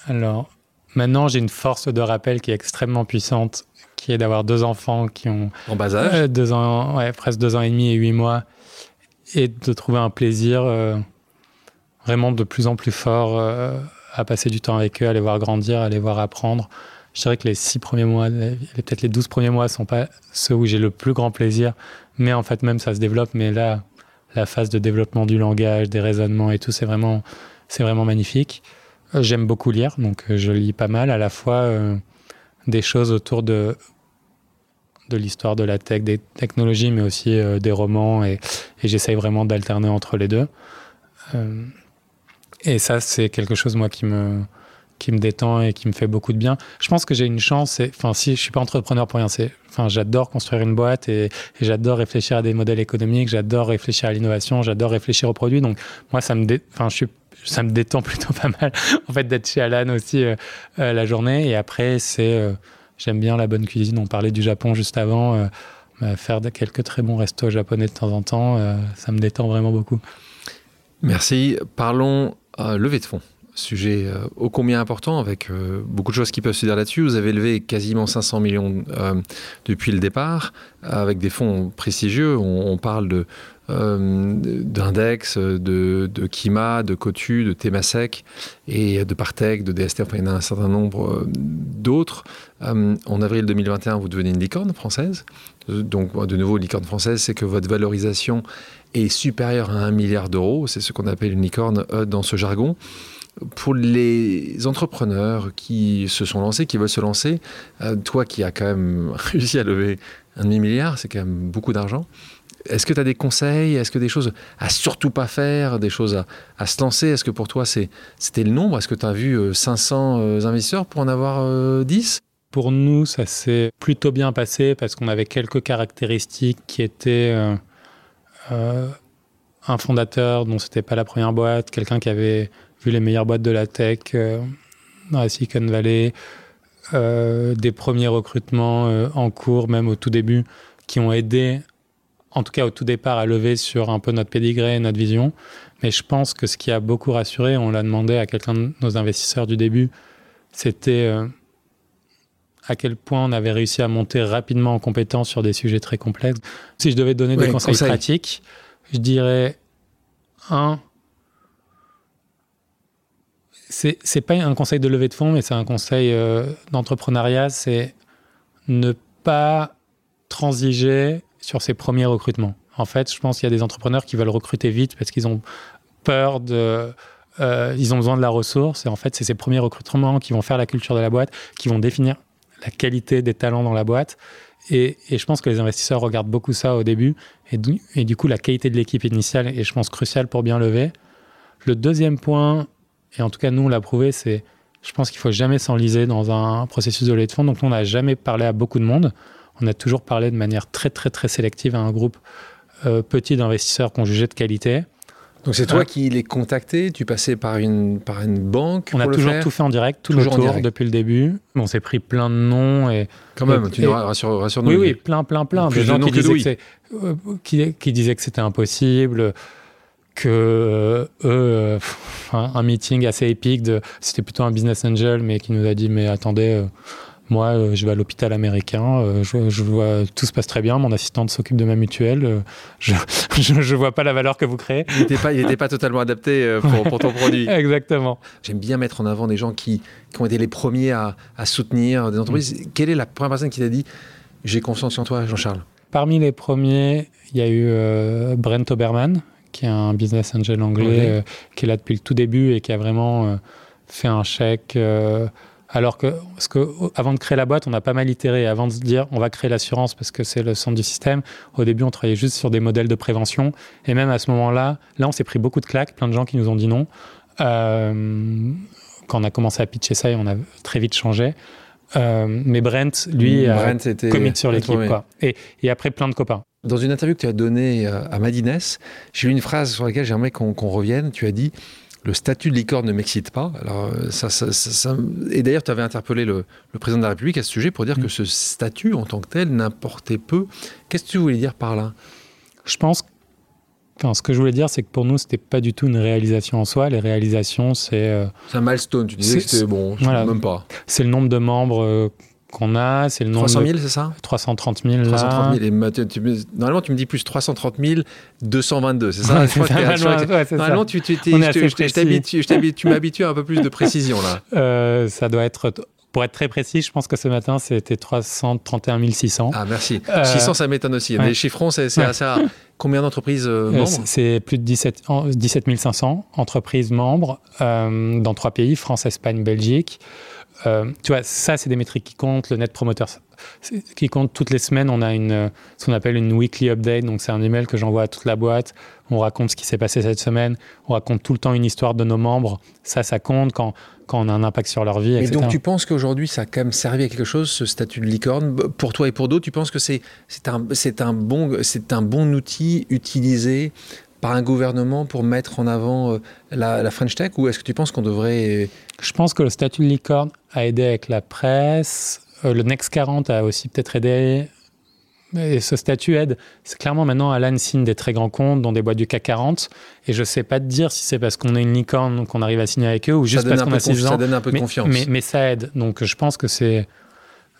Alors, maintenant, j'ai une force de rappel qui est extrêmement puissante, qui est d'avoir deux enfants qui ont... En bas âge euh, deux ans, ouais, presque deux ans et demi et huit mois, et de trouver un plaisir euh, vraiment de plus en plus fort euh, à passer du temps avec eux, à les voir grandir, à les voir apprendre je dirais que les six premiers mois, peut-être les douze premiers mois, sont pas ceux où j'ai le plus grand plaisir. Mais en fait, même ça se développe. Mais là, la phase de développement du langage, des raisonnements et tout, c'est vraiment, c'est vraiment magnifique. J'aime beaucoup lire, donc je lis pas mal, à la fois des choses autour de, de l'histoire de la tech, des technologies, mais aussi des romans, et, j'essaye vraiment d'alterner entre les deux. et ça, c'est quelque chose, moi, qui me, qui me détend et qui me fait beaucoup de bien. Je pense que j'ai une chance. Enfin, si je suis pas entrepreneur pour rien, c'est. Enfin, j'adore construire une boîte et, j'adore réfléchir à des modèles économiques. J'adore réfléchir à l'innovation. J'adore réfléchir aux produits. Donc, moi, ça me, enfin, ça me détend plutôt pas mal. en fait, d'être chez Alan aussi euh, euh, la journée. Et après, c'est. Euh, j'aime bien la bonne cuisine. On parlait du Japon juste avant. Bah, faire quelques très bons restos japonais de temps en temps, ça me détend vraiment beaucoup. Merci. Parlons levée de fonds sujet ô combien important, avec beaucoup de choses qui peuvent se dire là-dessus. Vous avez levé quasiment 500 millions depuis le départ, avec des fonds prestigieux. On, parle de d'Index, de, Kima, de Cotu, de Temasek et de Partech, de DST, enfin il y en a un certain nombre d'autres. en avril 2021, vous devenez une licorne française. Donc de nouveau, licorne française, c'est que votre valorisation est supérieure à un milliard d'euros. C'est ce qu'on appelle une licorne dans ce jargon pour les entrepreneurs qui se sont lancés, qui veulent se lancer, euh, toi qui as quand même réussi à lever un demi-milliard, c'est quand même beaucoup d'argent. Est-ce que tu as des conseils? Est-ce que des choses à surtout pas faire Des choses à, se lancer? Est-ce que pour toi c'était le nombre? Est-ce que tu as vu 500 euh, euh, investisseurs pour en avoir 10 Pour nous, ça s'est plutôt bien passé parce qu'on avait quelques caractéristiques qui étaient un fondateur dont c'était pas la première boîte, quelqu'un qui avait vu les meilleures boîtes de la tech euh, dans la Silicon Valley, euh, des premiers recrutements euh, en cours, même au tout début, qui ont aidé, en tout cas au tout départ, à lever sur un peu notre pédigré, notre vision. Mais je pense que ce qui a beaucoup rassuré, on l'a demandé à quelqu'un de nos investisseurs du début, c'était à quel point on avait réussi à monter rapidement en compétence sur des sujets très complexes. Si je devais donner des conseils pratiques, je dirais, un, c'est pas un conseil de levée de fonds, mais c'est un conseil euh, d'entrepreneuriat, c'est ne pas transiger sur ses premiers recrutements. En fait, je pense qu'il y a des entrepreneurs qui veulent recruter vite parce qu'ils ont peur de... Euh, ils ont besoin de la ressource et en fait, c'est ces premiers recrutements qui vont faire la culture de la boîte, qui vont définir la qualité des talents dans la boîte. Et, je pense que les investisseurs regardent beaucoup ça au début. Et du, et du coup, la qualité de l'équipe initiale est, je pense, cruciale pour bien lever. Le deuxième point, et en tout cas, nous, on l'a prouvé, c'est, je pense qu'il faut jamais s'enliser dans un processus de levée de fonds. Donc, on n'a jamais parlé à beaucoup de monde. On a toujours parlé de manière très, très, très sélective à un groupe euh, petit d'investisseurs qu'on jugeait de qualité. Donc c'est toi euh, qui les contactais Tu passais par une, par une banque On a toujours tout fait en direct, tout toujours le tour depuis le début. On s'est pris plein de noms et quand même, tu nous rassures, rassure Oui, oui, plein, plein, plein. Des gens qui disaient, euh, qui, qui disaient que c'était impossible que euh, eux, euh, un meeting assez épique, de, c'était plutôt un business angel, mais qui nous a dit mais attendez, moi je vais à l'hôpital américain, je, vois tout se passe très bien, mon assistante s'occupe de ma mutuelle, je, je, vois pas la valeur que vous créez. Il n'était pas, il pas totalement adapté pour, pour, ton produit. Exactement. J'aime bien mettre en avant des gens qui, qui ont été les premiers à, à soutenir des entreprises. Mm. Quelle est la première personne qui t'a dit j'ai confiance en toi, Jean-Charles? Parmi les premiers, il y a eu euh, Brent Oberman, qui est un business angel anglais, euh, qui est là depuis le tout début et qui a vraiment euh, fait un chèque. Alors que, parce que avant de créer la boîte, on a pas mal itéré. Avant de se dire, on va créer l'assurance parce que c'est le centre du système. Au début, on travaillait juste sur des modèles de prévention. Et même à ce moment-là, là, on s'est pris beaucoup de claques, plein de gens qui nous ont dit non. quand on a commencé à pitcher ça, on a très vite changé. mais Brent, lui, Brent a était... sur l'équipe. Et, et après, plein de copains. Dans une interview que tu as donnée euh, à Madines, j'ai lu une phrase sur laquelle j'aimerais qu'on revienne. Tu as dit le statut de licorne ne m'excite pas. Alors, euh, ça, ça, Et d'ailleurs, tu avais interpellé le, président de la République à ce sujet pour dire que mm. ce statut en tant que tel n'importait peu. Qu'est-ce que tu voulais dire par là? Je pense. Enfin, ce que je voulais dire, c'est que pour nous, c'était pas du tout une réalisation en soi. Les réalisations, c'est. Euh, c'est un milestone. Tu disais que c'était bon, je voilà, même pas. C'est le nombre de membres qu'on a, c'est le nombre 300 000, c'est ça? 330 000. 330 000. Et normalement, tu me dis plus 330 222, c'est ça? Normalement, tu, tu, tu m'habitues à un peu plus de précision là. Euh, ça doit être pour être très précis, je pense que ce matin, c'était 331 600. Ah, merci. 600, euh, ça m'étonne aussi. Les chiffrons, c'est assez rare. Combien d'entreprises euh, membres? C'est plus de 17, 17 500 entreprises membres dans trois pays, France, Espagne, Belgique. Euh, tu vois, ça, c'est des métriques qui comptent. Le net promoter qui compte toutes les semaines. On a une, ce qu'on appelle une weekly update. Donc, c'est un email que j'envoie à toute la boîte. On raconte ce qui s'est passé cette semaine. On raconte tout le temps une histoire de nos membres. Ça, ça compte quand, quand on a un impact sur leur vie. Et donc, tu penses qu'aujourd'hui, ça a quand même servi à quelque chose, ce statut de licorne? Pour toi et pour d'autres, tu penses que c'est un, un, bon, un bon outil utilisé par un gouvernement pour mettre en avant euh, la, French Tech ou est-ce que tu penses qu'on devrait... Je pense que le statut de licorne a aidé avec la presse. Euh, le Next 40 a aussi peut-être aidé. Et ce statut aide. C'est clairement maintenant Alan signe des très grands comptes, dont des boîtes du CAC 40. Et je ne sais pas te dire si c'est parce qu'on est une licorne qu'on arrive à signer avec eux ou juste parce qu'on a 6 ans. Ça donne un peu de confiance. Mais, mais, ça aide. Donc je pense que c'est.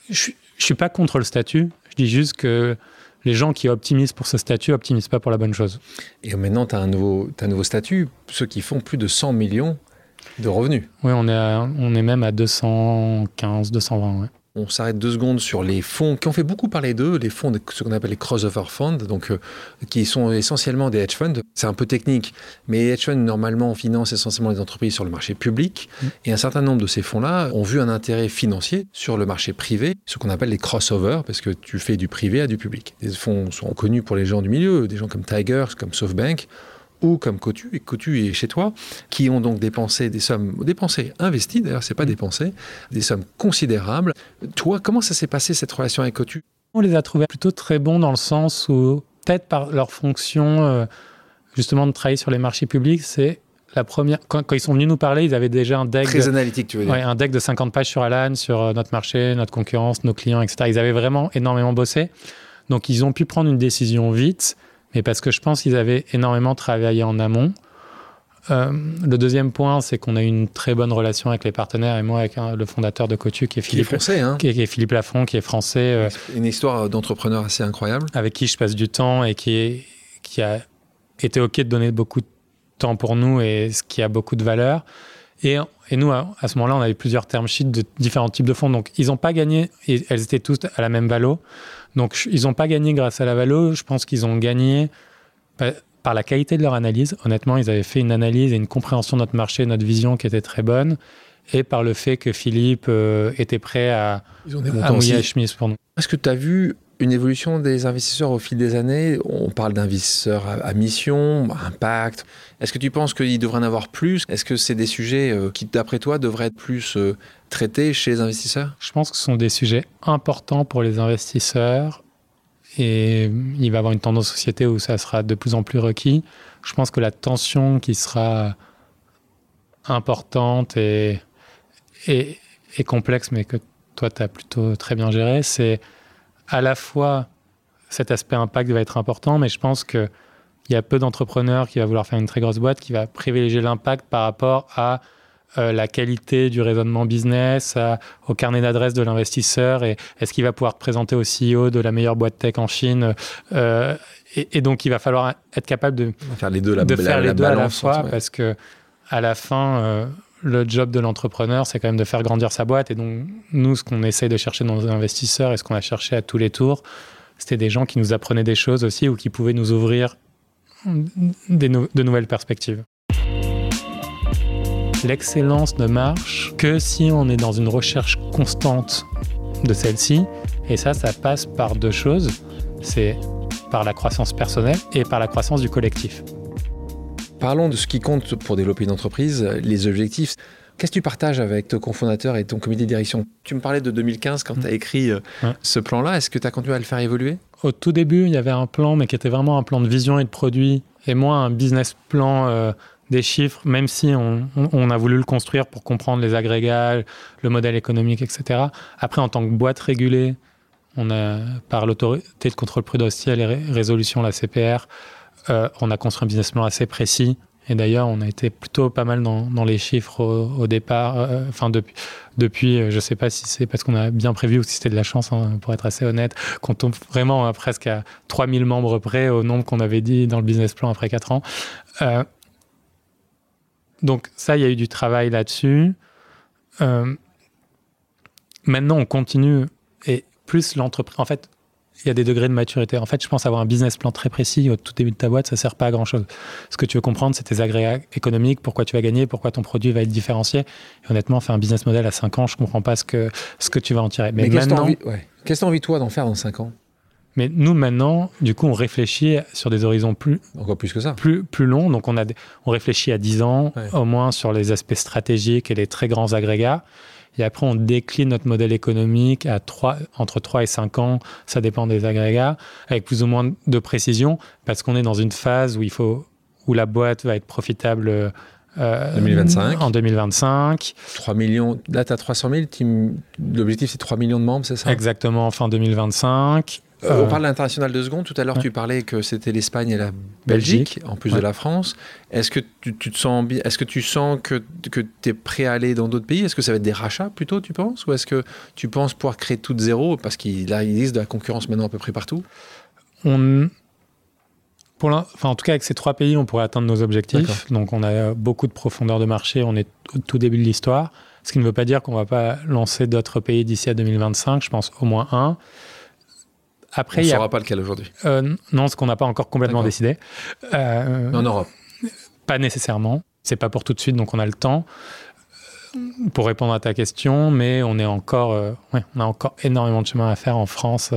Je ne suis pas contre le statut. Je dis juste que les gens qui optimisent pour ce statut optimisent pas pour la bonne chose. Et maintenant, tu as, un nouveau, as un nouveau statut, ceux qui font plus de 100 millions de revenus. Oui, on est, on est même à 215, 220. Ouais. On s'arrête deux secondes sur les fonds qui ont fait beaucoup parler d'eux, les fonds, de, ce qu'on appelle les crossover funds, donc euh, qui sont essentiellement des hedge funds. C'est un peu technique, mais les hedge funds normalement financent essentiellement les entreprises sur le marché public. Mm. Et un certain nombre de ces fonds-là ont vu un intérêt financier sur le marché privé, ce qu'on appelle les crossovers, parce que tu fais du privé à du public. Les fonds sont connus pour les gens du milieu, des gens comme Tiger, comme SoftBank ou comme Cotu, et Cotu est chez toi, qui ont donc dépensé des sommes, dépensées, investies d'ailleurs, c'est pas mm. dépensé, des sommes considérables. Toi, comment ça s'est passé cette relation avec Cotu? On les a trouvés plutôt très bons dans le sens où, peut-être par leur fonction, euh, justement, de travailler sur les marchés publics, c'est la première, quand, ils sont venus nous parler, ils avaient déjà un deck. Très analytique, tu veux dire. un deck de 50 pages sur Alan, sur euh, notre marché, notre concurrence, nos clients, etc. Ils avaient vraiment énormément bossé. Donc, ils ont pu prendre une décision vite mais parce que je pense qu'ils avaient énormément travaillé en amont. Euh, le deuxième point, c'est qu'on a eu une très bonne relation avec les partenaires et moi avec le fondateur de Cotu qui est Philippe, qui est français, hein. qui, est, Philippe Lafont, qui est français. Euh, une histoire d'entrepreneur assez incroyable. Avec qui je passe du temps et qui, est, qui a été OK de donner beaucoup de temps pour nous et ce qui a beaucoup de valeur. Et, et nous, à, ce moment-là, on avait plusieurs term sheets de différents types de fonds. Donc, ils n'ont pas gagné, et elles étaient toutes à la même valo. Donc, ils n'ont pas gagné grâce à la valo. Je pense qu'ils ont gagné par la qualité de leur analyse. Honnêtement, ils avaient fait une analyse et une compréhension de notre marché, notre vision qui était très bonne. Et par le fait que Philippe euh, était prêt à, à mouiller la chemise pour nous. Est-ce que tu as vu une évolution des investisseurs au fil des années. On parle d'investisseurs à, mission, impact. Est-ce que tu penses qu'il devrait en avoir plus? Est-ce que c'est des sujets euh, qui, d'après toi, devraient être plus euh, traités chez les investisseurs? Je pense que ce sont des sujets importants pour les investisseurs et il va y avoir une tendance société où ça sera de plus en plus requis. Je pense que la tension qui sera importante et, et, et complexe, mais que toi, tu as plutôt très bien géré, c'est à la fois cet aspect impact va être important, mais je pense qu'il y a peu d'entrepreneurs qui vont vouloir faire une très grosse boîte qui va privilégier l'impact par rapport à euh, la qualité du raisonnement business, au carnet d'adresse de l'investisseur et est-ce qu'il va pouvoir présenter au CEO de la meilleure boîte tech en Chine. Euh, et, donc, il va falloir être capable de faire les deux, la, de faire les deux à la fois parce que à la fin, euh, le job de l'entrepreneur, c'est quand même de faire grandir sa boîte. Et donc, nous, ce qu'on essaye de chercher dans nos investisseurs et ce qu'on a cherché à tous les tours, c'était des gens qui nous apprenaient des choses aussi ou qui pouvaient nous ouvrir des de nouvelles perspectives. L'excellence ne marche que si on est dans une recherche constante de celle-ci. Et ça, ça passe par deux choses. C'est par la croissance personnelle et par la croissance du collectif. Parlons de ce qui compte pour développer une entreprise, les objectifs. Qu'est-ce que tu partages avec ton cofondateur et ton comité de direction? Tu me parlais de 2015 quand tu as mm. écrit euh, ce plan-là. Est-ce que tu as continué à le faire évoluer? Au tout début, il y avait un plan, mais qui était vraiment un plan de vision et de produit, et moi un business plan euh, des chiffres, même si on, a voulu le construire pour comprendre les agrégats, le modèle économique, etc. Après, en tant que boîte régulée, on a, par l'autorité de contrôle prudentiel et résolution, la CPR, euh, on a construit un business plan assez précis et d'ailleurs, on a été plutôt pas mal dans, les chiffres au, départ. Euh, enfin, depuis, depuis, euh, je ne sais pas si c'est parce qu'on a bien prévu ou si c'était de la chance, hein, pour être assez honnête, qu'on tombe vraiment euh, presque à 3000 membres près au nombre qu'on avait dit dans le business plan après 4 ans. donc ça, il y a eu du travail là-dessus. maintenant, on continue et plus l'entreprise. En fait, il y a des degrés de maturité. En fait, je pense avoir un business plan très précis au tout début de ta boîte, ça ne sert pas à grand chose. Ce que tu veux comprendre, c'est tes agrégats économiques, pourquoi tu vas gagner, pourquoi ton produit va être différencié. Et honnêtement, faire un business model à 5 ans, je ne comprends pas ce que, ce que tu vas en tirer. Mais. Qu'est-ce que tu as envie, toi, d'en faire dans 5 ans? Mais nous, maintenant, du coup, on réfléchit sur des horizons plus. Encore plus que ça. Plus, plus longs. Donc, on, a on réfléchit à 10 ans, au moins sur les aspects stratégiques et les très grands agrégats. Et après, on décline notre modèle économique à 3, entre 3 et 5 ans, ça dépend des agrégats, avec plus ou moins de précision, parce qu'on est dans une phase où, il faut, où la boîte va être profitable 2025. Euh, en 2025. 3 millions, là tu as 300 000, l'objectif c'est 3 millions de membres, c'est ça? Exactement, fin 2025. Euh, on parle d'international de secondes. Tout à l'heure, tu parlais que c'était l'Espagne et la Belgique, en plus de la France. Est-ce que tu, te sens Est-ce que tu sens que, que tu es prêt à aller dans d'autres pays? Est-ce que ça va être des rachats plutôt, tu penses? Ou est-ce que tu penses pouvoir créer tout de zéro? Parce qu'il il existe de la concurrence maintenant à peu près partout. On, pour enfin, en tout cas, avec ces trois pays, on pourrait atteindre nos objectifs. Donc, on a beaucoup de profondeur de marché. On est au tout début de l'histoire. Ce qui ne veut pas dire qu'on ne va pas lancer d'autres pays d'ici à 2025. Je pense au moins un. Après, on ne saura pas lequel aujourd'hui. Euh, non, ce qu'on n'a pas encore complètement décidé. Euh, en Europe Pas nécessairement. C'est pas pour tout de suite, donc on a le temps pour répondre à ta question, mais on est encore, euh, on a encore énormément de chemin à faire en France,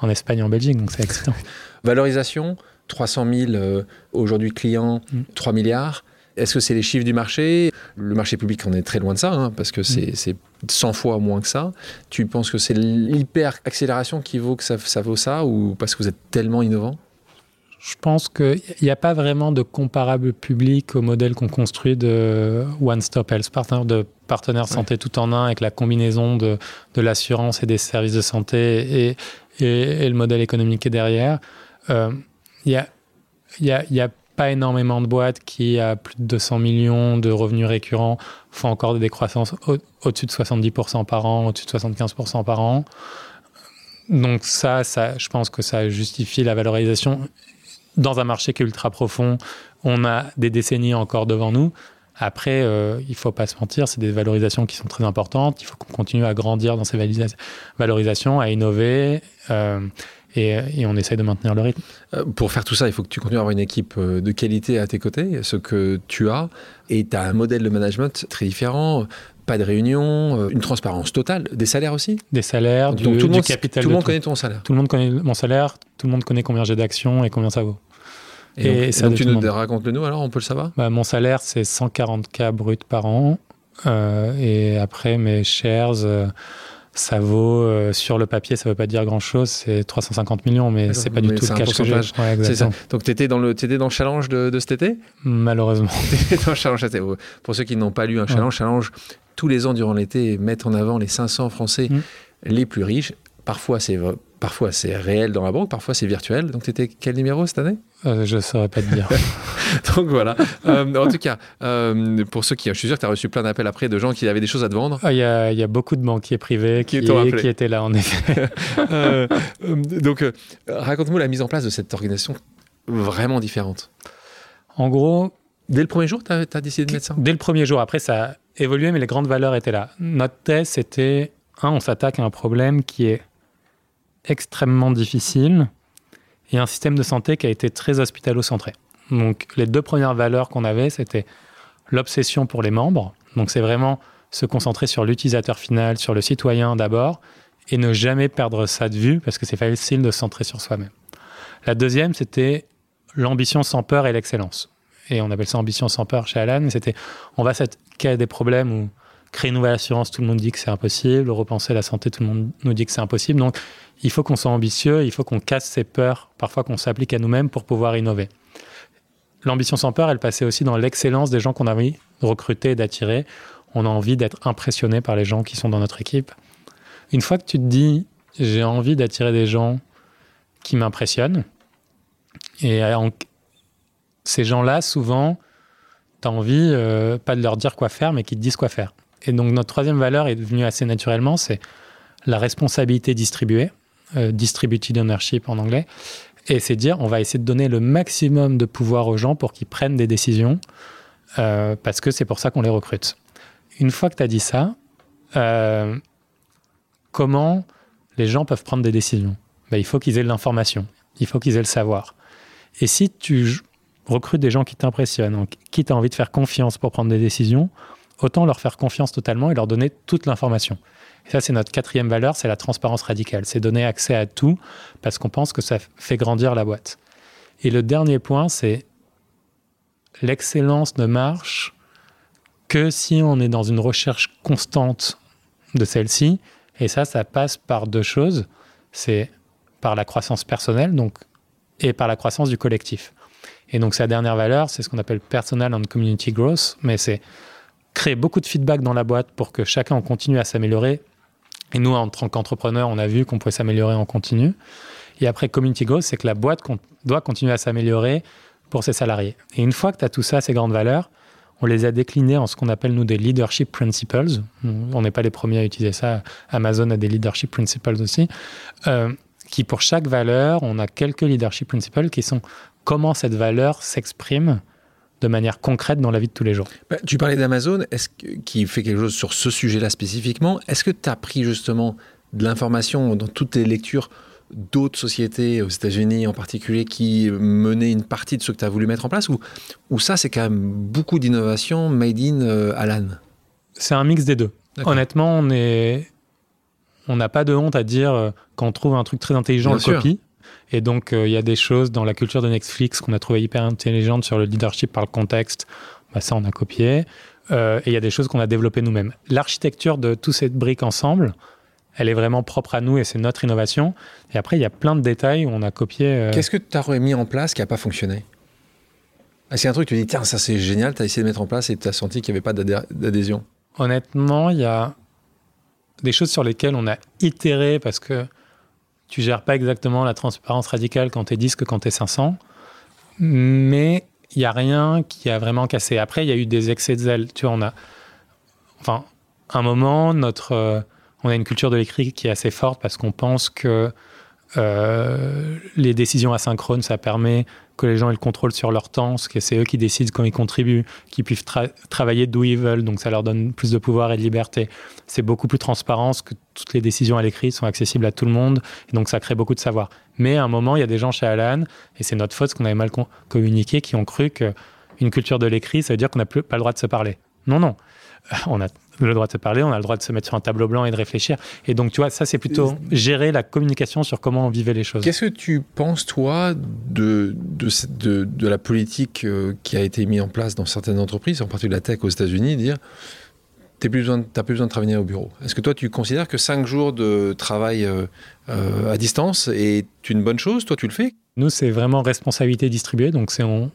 en Espagne, en Belgique, donc c'est excellent. Valorisation, 300 000 aujourd'hui clients, 3 mm. milliards. Est-ce que c'est les chiffres du marché? Le marché public, on est très loin de ça, hein, parce que c'est 100 mm. fois moins que ça. Tu penses que c'est l'hyper-accélération qui vaut que ça, ça vaut ça, ou parce que vous êtes tellement innovant? Je pense qu'il n'y a pas vraiment de comparable public au modèle qu'on construit de One Stop Health Partner, de partenaire santé tout en un, avec la combinaison de, de l'assurance et des services de santé et, et, le modèle économique qui est derrière. Euh, il y, a, y, a, y a pas énormément de boîtes qui, à plus de 200 millions de revenus récurrents, font encore des décroissances au-dessus de 70% par an, au-dessus de 75% par an. Donc ça, je pense que ça justifie la valorisation. Dans un marché qui est ultra profond, on a des décennies encore devant nous. Après, euh, il ne faut pas se mentir, c'est des valorisations qui sont très importantes. Il faut qu'on continue à grandir dans ces valorisations, à innover. Euh, et, on essaye de maintenir le rythme. Euh, pour faire tout ça, il faut que tu continues à avoir une équipe euh, de qualité à tes côtés, ce que tu as, et tu as un modèle de management très différent, pas de réunion, euh, une transparence totale, des salaires aussi Des salaires, du, tout le monde, capital. Tout le monde connaît ton salaire. Tout le monde connaît mon salaire, tout le monde connaît combien j'ai d'actions et combien ça vaut. Et, ça donc tu nous racontes-le nous alors, on peut le savoir? Bah, Mon salaire, c'est 140K brut par an. et après, mes shares ça vaut euh, sur le papier, ça ne veut pas dire grand chose, c'est 350 millions, mais c'est pas du tout le cash que j'ai. ça. Donc tu étais dans le étais dans le challenge de, de cet été? Malheureusement. dans le challenge Pour ceux qui n'ont pas lu un challenge, challenge tous les ans durant l'été mettre en avant les 500 Français mm. les plus riches. Parfois c'est parfois c'est réel dans la banque, parfois c'est virtuel. Donc tu étais quel numéro cette année? Euh, Je ne saurais pas te dire. Donc voilà. Euh, en tout cas, euh, pour ceux qui, je suis sûr que tu as reçu plein d'appels après de gens qui avaient des choses à te vendre. Ah, il y, a, beaucoup de banquiers privés qui, qui, étaient là en effet. donc raconte-moi la mise en place de cette organisation vraiment différente. En gros, Dès le premier jour, tu as, décidé de mettre ça? Dès le premier jour. Après, ça a évolué, mais les grandes valeurs étaient là. Notre thèse, c'était, un, on s'attaque à un problème qui est extrêmement difficile et un système de santé qui a été très hospitalo-centré. Donc les deux premières valeurs qu'on avait, c'était l'obsession pour les membres. Donc c'est vraiment se concentrer sur l'utilisateur final, sur le citoyen d'abord, et ne jamais perdre ça de vue parce que c'est facile de se centrer sur soi-même. La deuxième, c'était l'ambition sans peur et l'excellence. Et on appelle ça ambition sans peur chez Alan. C'était, on va qu'il des problèmes où créer une nouvelle assurance, tout le monde dit que c'est impossible. Repenser la santé, tout le monde nous dit que c'est impossible. Donc, il faut qu'on soit ambitieux, il faut qu'on casse ces peurs, parfois qu'on s'applique à nous-mêmes pour pouvoir innover. L'ambition sans peur, elle passait aussi dans l'excellence des gens qu'on a envie de recruter et d'attirer. On a envie d'être impressionné par les gens qui sont dans notre équipe. Une fois que tu te dis, j'ai envie d'attirer des gens qui m'impressionnent, et ces gens-là, souvent, tu as envie, euh, pas de leur dire quoi faire, mais qu'ils te disent quoi faire. Et donc, notre troisième valeur est devenue assez naturellement, c'est la responsabilité distribuée, euh, distributed ownership en anglais. Et c'est dire, on va essayer de donner le maximum de pouvoir aux gens pour qu'ils prennent des décisions, euh, parce que c'est pour ça qu'on les recrute. Une fois que tu as dit ça, euh, comment les gens peuvent prendre des décisions? Ben, Il faut qu'ils aient l'information, il faut qu'ils aient le savoir. Et si tu recrutes des gens qui t'impressionnent, qui tu as envie de faire confiance pour prendre des décisions, autant leur faire confiance totalement et leur donner toute l'information. Et ça, c'est notre quatrième valeur, c'est la transparence radicale. C'est donner accès à tout parce qu'on pense que ça fait grandir la boîte. Et le dernier point, c'est l'excellence ne marche que si on est dans une recherche constante de celle-ci. Et ça, ça passe par deux choses. C'est par la croissance personnelle donc, et par la croissance du collectif. Et donc, sa dernière valeur, c'est ce qu'on appelle personal and community growth, mais c'est créer beaucoup de feedback dans la boîte pour que chacun continue à s'améliorer. Et nous, en tant qu'entrepreneurs, on a vu qu'on pouvait s'améliorer en continu. Et après, community growth, c'est que la boîte doit continuer à s'améliorer pour ses salariés. Et une fois que tu as tout ça, ces grandes valeurs, on les a déclinées en ce qu'on appelle, nous, des leadership principles. On n'est pas les premiers à utiliser ça. Amazon a des leadership principles aussi. Euh, qui, pour chaque valeur, on a quelques leadership principles qui sont comment cette valeur s'exprime de manière concrète dans la vie de tous les jours. Bah, tu parlais d'Amazon, est-ce qui fait quelque chose sur ce sujet-là spécifiquement Est-ce que tu as pris justement de l'information dans toutes tes lectures d'autres sociétés aux États-Unis en particulier qui menaient une partie de ce que tu as voulu mettre en place ou, ou ça c'est quand même beaucoup d'innovation made in euh, Alan? C'est un mix des deux. Honnêtement, on est on n'a pas de honte à dire euh, quand on trouve un truc très intelligent, on le copie. Et donc, euh, il y a des choses dans la culture de Netflix qu'on a trouvé hyper intelligentes sur le leadership par le contexte. Bah, ça, on a copié. et il y a des choses qu'on a développées nous-mêmes. L'architecture de toutes ces briques ensemble, elle est vraiment propre à nous et c'est notre innovation. Et après, il y a plein de détails où on a copié. Euh, Qu'est-ce que tu as mis en place qui n'a pas fonctionné? C'est un truc, tu dis, tiens, ça c'est génial, tu as essayé de mettre en place et tu as senti qu'il n'y avait pas d'adhésion? Honnêtement, il y a des choses sur lesquelles on a itéré parce que tu gères pas exactement la transparence radicale quand tu es 10 que quand tu es 500. Mais il n'y a rien qui a vraiment cassé. Après, il y a eu des excès de zèle. Tu vois, on. Enfin, un moment, notre euh, on a une culture de l'écrit qui est assez forte parce qu'on pense que euh, les décisions asynchrones, ça permet que les gens aient le contrôle sur leur temps, que c'est eux qui décident quand ils contribuent, qu'ils puissent travailler d'où ils veulent, donc ça leur donne plus de pouvoir et de liberté. C'est beaucoup plus transparent, que toutes les décisions à l'écrit sont accessibles à tout le monde, et donc ça crée beaucoup de savoir. Mais à un moment, il y a des gens chez Alan, et c'est notre faute, qu'on avait mal communiqué, qui ont cru qu'une culture de l'écrit, ça veut dire qu'on n'a pas le droit de se parler. Non, non. On a le droit de se parler, on a le droit de se mettre sur un tableau blanc et de réfléchir. Et donc, tu vois, ça, c'est plutôt gérer la communication sur comment on vivait les choses. Qu'est-ce que tu penses, toi, de, de, de, la politique euh, qui a été mise en place dans certaines entreprises, en particulier la tech aux États-Unis, dire tu n'as plus, besoin, plus besoin de travailler au bureau. Est-ce que toi, tu considères que 5 jours de travail euh, euh, à distance est une bonne chose? Toi, tu le fais? Nous, c'est vraiment responsabilité distribuée. Donc, c'est on,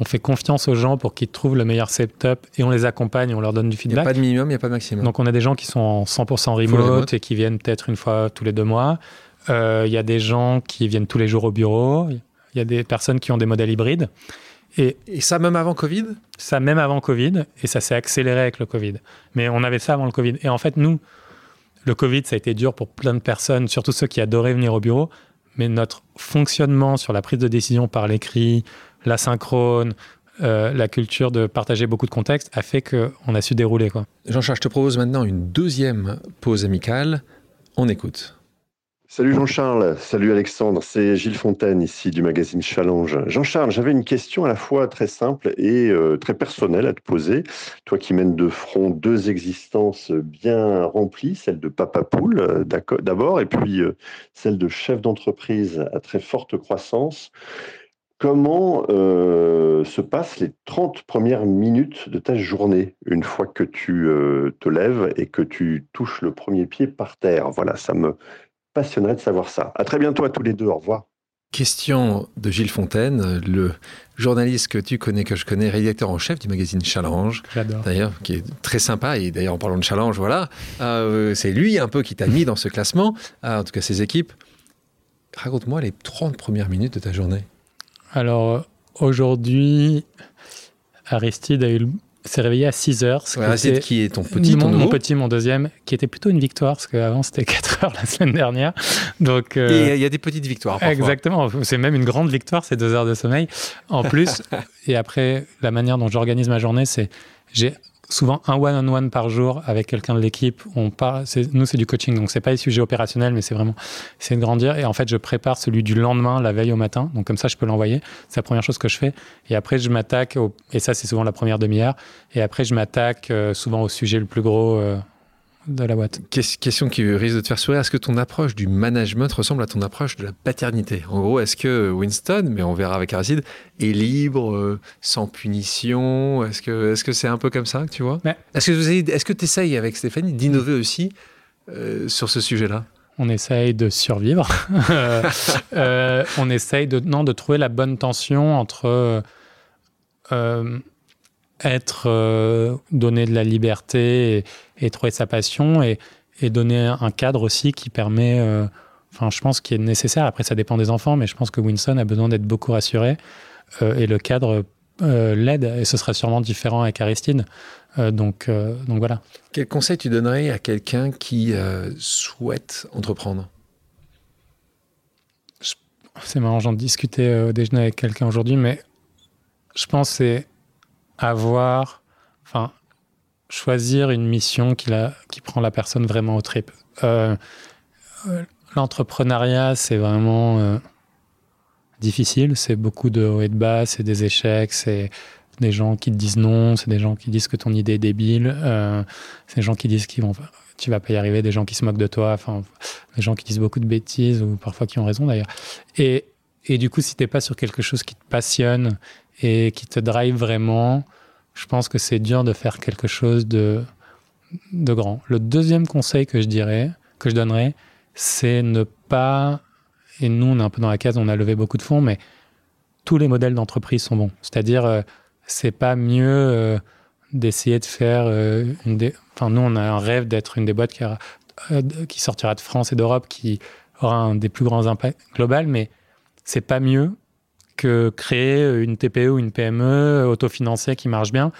on fait confiance aux gens pour qu'ils trouvent le meilleur setup et on les accompagne, on leur donne du feedback. Il n'y a pas de minimum, il n'y a pas de maximum. Donc on a des gens qui sont en 100% remote, et qui viennent peut-être une fois tous les deux mois. Euh, il y a des gens qui viennent tous les jours au bureau. Il y a des personnes qui ont des modèles hybrides. Et, ça même avant Covid? Ça même avant Covid, et ça s'est accéléré avec le Covid. Mais on avait ça avant le Covid. Et en fait, nous, le Covid, ça a été dur pour plein de personnes, surtout ceux qui adoraient venir au bureau. Mais notre fonctionnement sur la prise de décision par l'écrit, l'asynchrone, euh, la culture de partager beaucoup de contexte a fait qu'on a su dérouler. Jean-Charles, je te propose maintenant une deuxième pause amicale. On écoute. Salut Jean-Charles, salut Alexandre, c'est Gilles Fontaine ici du magazine Challenge. Jean-Charles, j'avais une question à la fois très simple et euh, très personnelle à te poser. Toi qui mènes de front deux existences bien remplies, celle de papa poule euh, d'abord et puis euh, celle de chef d'entreprise à très forte croissance. Comment se passent les 30 premières minutes de ta journée une fois que tu te lèves et que tu touches le premier pied par terre? Voilà, ça me passionnerait de savoir ça. À très bientôt à tous les deux. Au revoir. Question de Gilles Fontaine, le journaliste que tu connais, que je connais, rédacteur en chef du magazine Challenge. J'adore. D'ailleurs, qui est très sympa. Et d'ailleurs, en parlant de Challenge, voilà, euh, c'est lui un peu qui t'a mis dans ce classement, euh, en tout cas ses équipes. Raconte-moi les 30 premières minutes de ta journée. Alors, aujourd'hui, Aristide a eu s'est réveillé à 6 heures. Ouais, qui est ton petit, mon, mon, petit, mon deuxième, qui était plutôt une victoire, parce qu'avant c'était 4 heures la semaine dernière. Donc, euh, il y a des petites victoires. Parfois. Exactement, c'est même une grande victoire, ces 2 heures de sommeil. En plus, et après, la manière dont j'organise ma journée, c'est j'ai souvent un one-on-one par jour avec quelqu'un de l'équipe. On part, nous, c'est du coaching, donc c'est pas les sujets opérationnels, mais c'est vraiment, c'est de grandir. Et en fait, je prépare celui du lendemain, la veille au matin. Donc comme ça, je peux l'envoyer. C'est la première chose que je fais. Et après, je m'attaque, et ça, c'est souvent la première demi-heure. Et après, je m'attaque euh, souvent au sujet le plus gros. Euh, de la boîte. Question qui risque de te faire sourire. Est-ce que ton approche du management ressemble à ton approche de la paternité? En gros, est-ce que Winston, mais on verra avec Aristide, est libre, euh, sans punition? Est-ce que est-ce que c'est un peu comme ça que tu vois? Est-ce que est-ce que tu essayes avec Stéphanie d'innover aussi euh, sur ce sujet-là? On essaye de survivre. euh, on essaye de, non, de trouver la bonne tension entre euh, être euh, donner de la liberté et, trouver sa passion et, donner un cadre aussi qui permet euh, enfin je pense qu'il est nécessaire. Après ça dépend des enfants mais je pense que Winston a besoin d'être beaucoup rassuré euh, et le cadre l'aide et ce sera sûrement différent avec Aristide. Donc donc voilà. Quel conseil tu donnerais à quelqu'un qui souhaite entreprendre? C'est marrant j'en discutais au déjeuner avec quelqu'un aujourd'hui mais je pense c'est avoir, enfin, choisir une mission qui, la, qui prend la personne vraiment au trip. Euh, euh, l'entrepreneuriat, c'est vraiment euh, difficile. C'est beaucoup de hauts et de bas, c'est des échecs, c'est des gens qui te disent non, c'est des gens qui disent que ton idée est débile, c'est des gens qui disent qu'ils vont, tu vas pas y arriver, des gens qui se moquent de toi, enfin, des gens qui disent beaucoup de bêtises ou parfois qui ont raison d'ailleurs. Et, et du coup, si t'es pas sur quelque chose qui te passionne et qui te drive vraiment, je pense que c'est dur de faire quelque chose de, grand. Le deuxième conseil que je dirais, que je donnerais, c'est ne pas, et nous on est un peu dans la case, on a levé beaucoup de fonds, mais tous les modèles d'entreprise sont bons. C'est-à-dire, euh, c'est pas mieux euh, d'essayer de faire euh. Enfin, nous on a un rêve d'être une des boîtes qui, qui sortira de France et d'Europe, qui aura un des plus grands impacts global, mais c'est pas mieux que créer une TPE ou une PME autofinancée qui marche bien.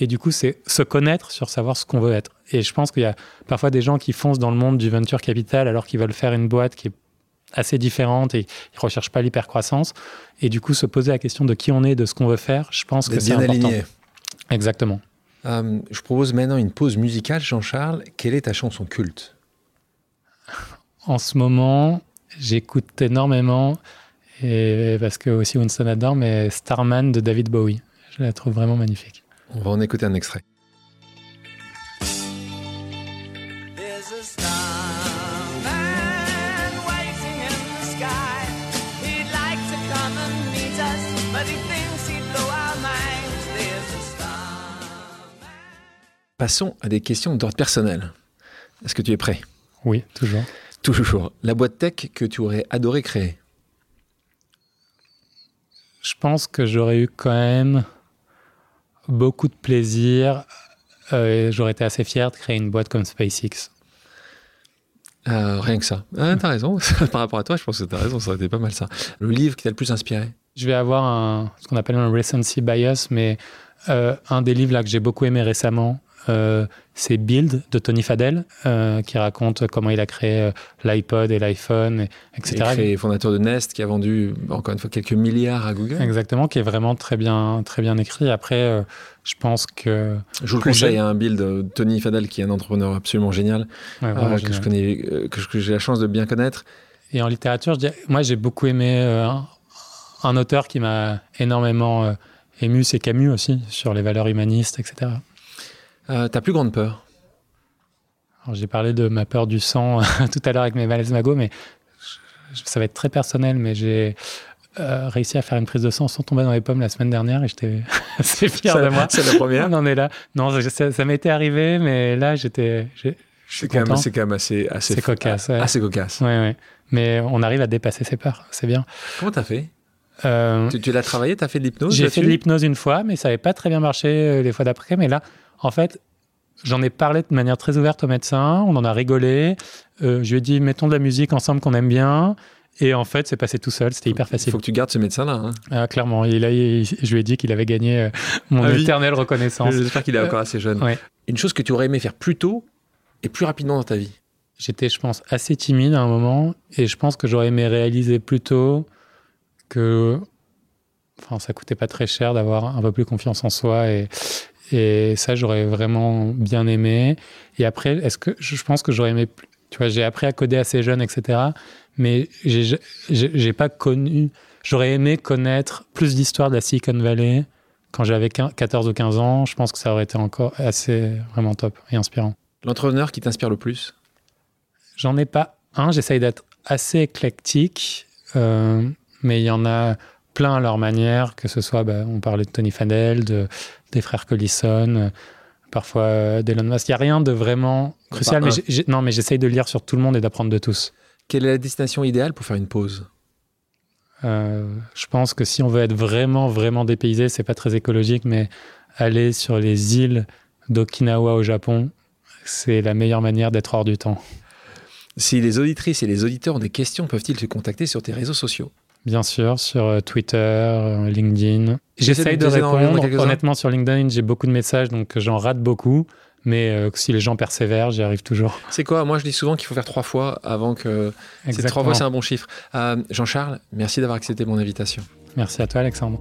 Et du coup, c'est se connaître sur savoir ce qu'on veut être. Et je pense qu'il y a parfois des gens qui foncent dans le monde du venture capital alors qu'ils veulent faire une boîte qui est assez différente et ils recherchent pas l'hypercroissance. Et du coup, se poser la question de qui on est, de ce qu'on veut faire, je pense que c'est important. Aligné. Exactement. Euh, je propose maintenant une pause musicale, Jean-Charles. Quelle est ta chanson culte? En ce moment, j'écoute énormément et parce que aussi Winston adore, mais Starman de David Bowie. Je la trouve vraiment magnifique. On va en écouter un extrait. Passons à des questions d'ordre personnel. Est-ce que tu es prêt? Oui, toujours. Toujours. La boîte tech que tu aurais adoré créer je pense que j'aurais eu quand même beaucoup de plaisir euh, et j'aurais été assez fier de créer une boîte comme SpaceX. Euh, rien que ça. Ah, t'as raison. Par rapport à toi, je pense que t'as raison. Ça aurait été pas mal ça. Le livre qui t'a le plus inspiré? Je vais avoir un, ce qu'on appelle un recency bias, mais euh, un des livres là que j'ai beaucoup aimé récemment, euh, c'est Build de Tony Fadell, euh, qui raconte comment il a créé euh, l'iPod et l'iPhone, etc. Et fondateur de Nest, qui a vendu, encore une fois, quelques milliards à Google. Exactement, qui est vraiment très bien, très bien écrit. Après, je pense que... Je vous le conseille, un Build de Tony Fadell, qui est un entrepreneur absolument génial, que, Je connais, que j'ai la chance de bien connaître. Et en littérature, je moi, j'ai beaucoup aimé un, un, auteur qui m'a énormément ému, c'est Camus aussi, sur les valeurs humanistes, etc. Euh, ta plus grande peur J'ai parlé de ma peur du sang tout à l'heure avec mes malaises magots, mais ça va être très personnel, mais j'ai euh, réussi à faire une prise de sang sans tomber dans les pommes la semaine dernière et j'étais assez fier de moi. C'est la première On en est là. Non, ça, m'était arrivé, mais là, j'étais. C'est quand, quand, même assez, assez, cocasse. Assez cocasse. Ouais, ouais. Mais on arrive à dépasser ses peurs, c'est bien. Comment t'as fait? Euh, Tu, tu l'as travaillé, t'as fait de l'hypnose J'ai fait de l'hypnose une fois, mais ça n'avait pas très bien marché les fois d'après. Mais là, en fait, j'en ai parlé de manière très ouverte au médecin, on en a rigolé. Euh, je lui ai dit, mettons de la musique ensemble qu'on aime bien. Et en fait, c'est passé tout seul, c'était hyper facile. Il faut que tu gardes ce médecin-là. Hein. Ah, clairement, il a, je lui ai dit qu'il avait gagné euh, mon ah éternelle reconnaissance. J'espère qu'il est encore assez jeune. Une chose que tu aurais aimé faire plus tôt et plus rapidement dans ta vie? J'étais, je pense, assez timide à un moment et je pense que j'aurais aimé réaliser plus tôt que enfin, ça coûtait pas très cher d'avoir un peu plus confiance en soi et, et ça, j'aurais vraiment bien aimé. Et après, est-ce que je pense que j'aurais aimé. Tu vois, j'ai appris à coder assez jeune, etc. Mais j'ai pas connu. J'aurais aimé connaître plus d'histoires de la Silicon Valley quand j'avais 14 ou 15 ans. Je pense que ça aurait été encore assez vraiment top et inspirant. L'entrepreneur qui t'inspire le plus? J'en ai pas un. J'essaye d'être assez éclectique. Euh, mais il y en a plein à leur manière, que ce soit, bah, on parlait de Tony Fadell, de, des frères Collison, euh, parfois euh, d'Elon Musk. Il n'y a rien de vraiment crucial, mais non, mais j'essaye de lire sur tout le monde et d'apprendre de tous. Quelle est la destination idéale pour faire une pause? Euh, Je pense que si on veut être vraiment, vraiment dépaysé, c'est pas très écologique, mais aller sur les îles d'Okinawa au Japon, c'est la meilleure manière d'être hors du temps. Si les auditrices et les auditeurs ont des questions, peuvent-ils te contacter sur tes réseaux sociaux? Bien sûr, sur euh, Twitter, euh, LinkedIn. J'essaye de répondre. Honnêtement, sur LinkedIn, j'ai beaucoup de messages, donc j'en rate beaucoup. Mais euh, si les gens persévèrent, j'y arrive toujours. C'est quoi? Moi, je dis souvent qu'il faut faire trois fois avant que. Trois fois, c'est un bon chiffre. Jean-Charles, merci d'avoir accepté mon invitation. Merci à toi, Alexandre.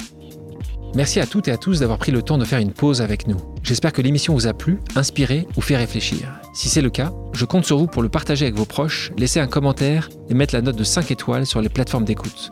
Merci à toutes et à tous d'avoir pris le temps de faire une pause avec nous. J'espère que l'émission vous a plu, inspiré ou fait réfléchir. Si c'est le cas, je compte sur vous pour le partager avec vos proches, laisser un commentaire et mettre la note de 5 étoiles sur les plateformes d'écoute.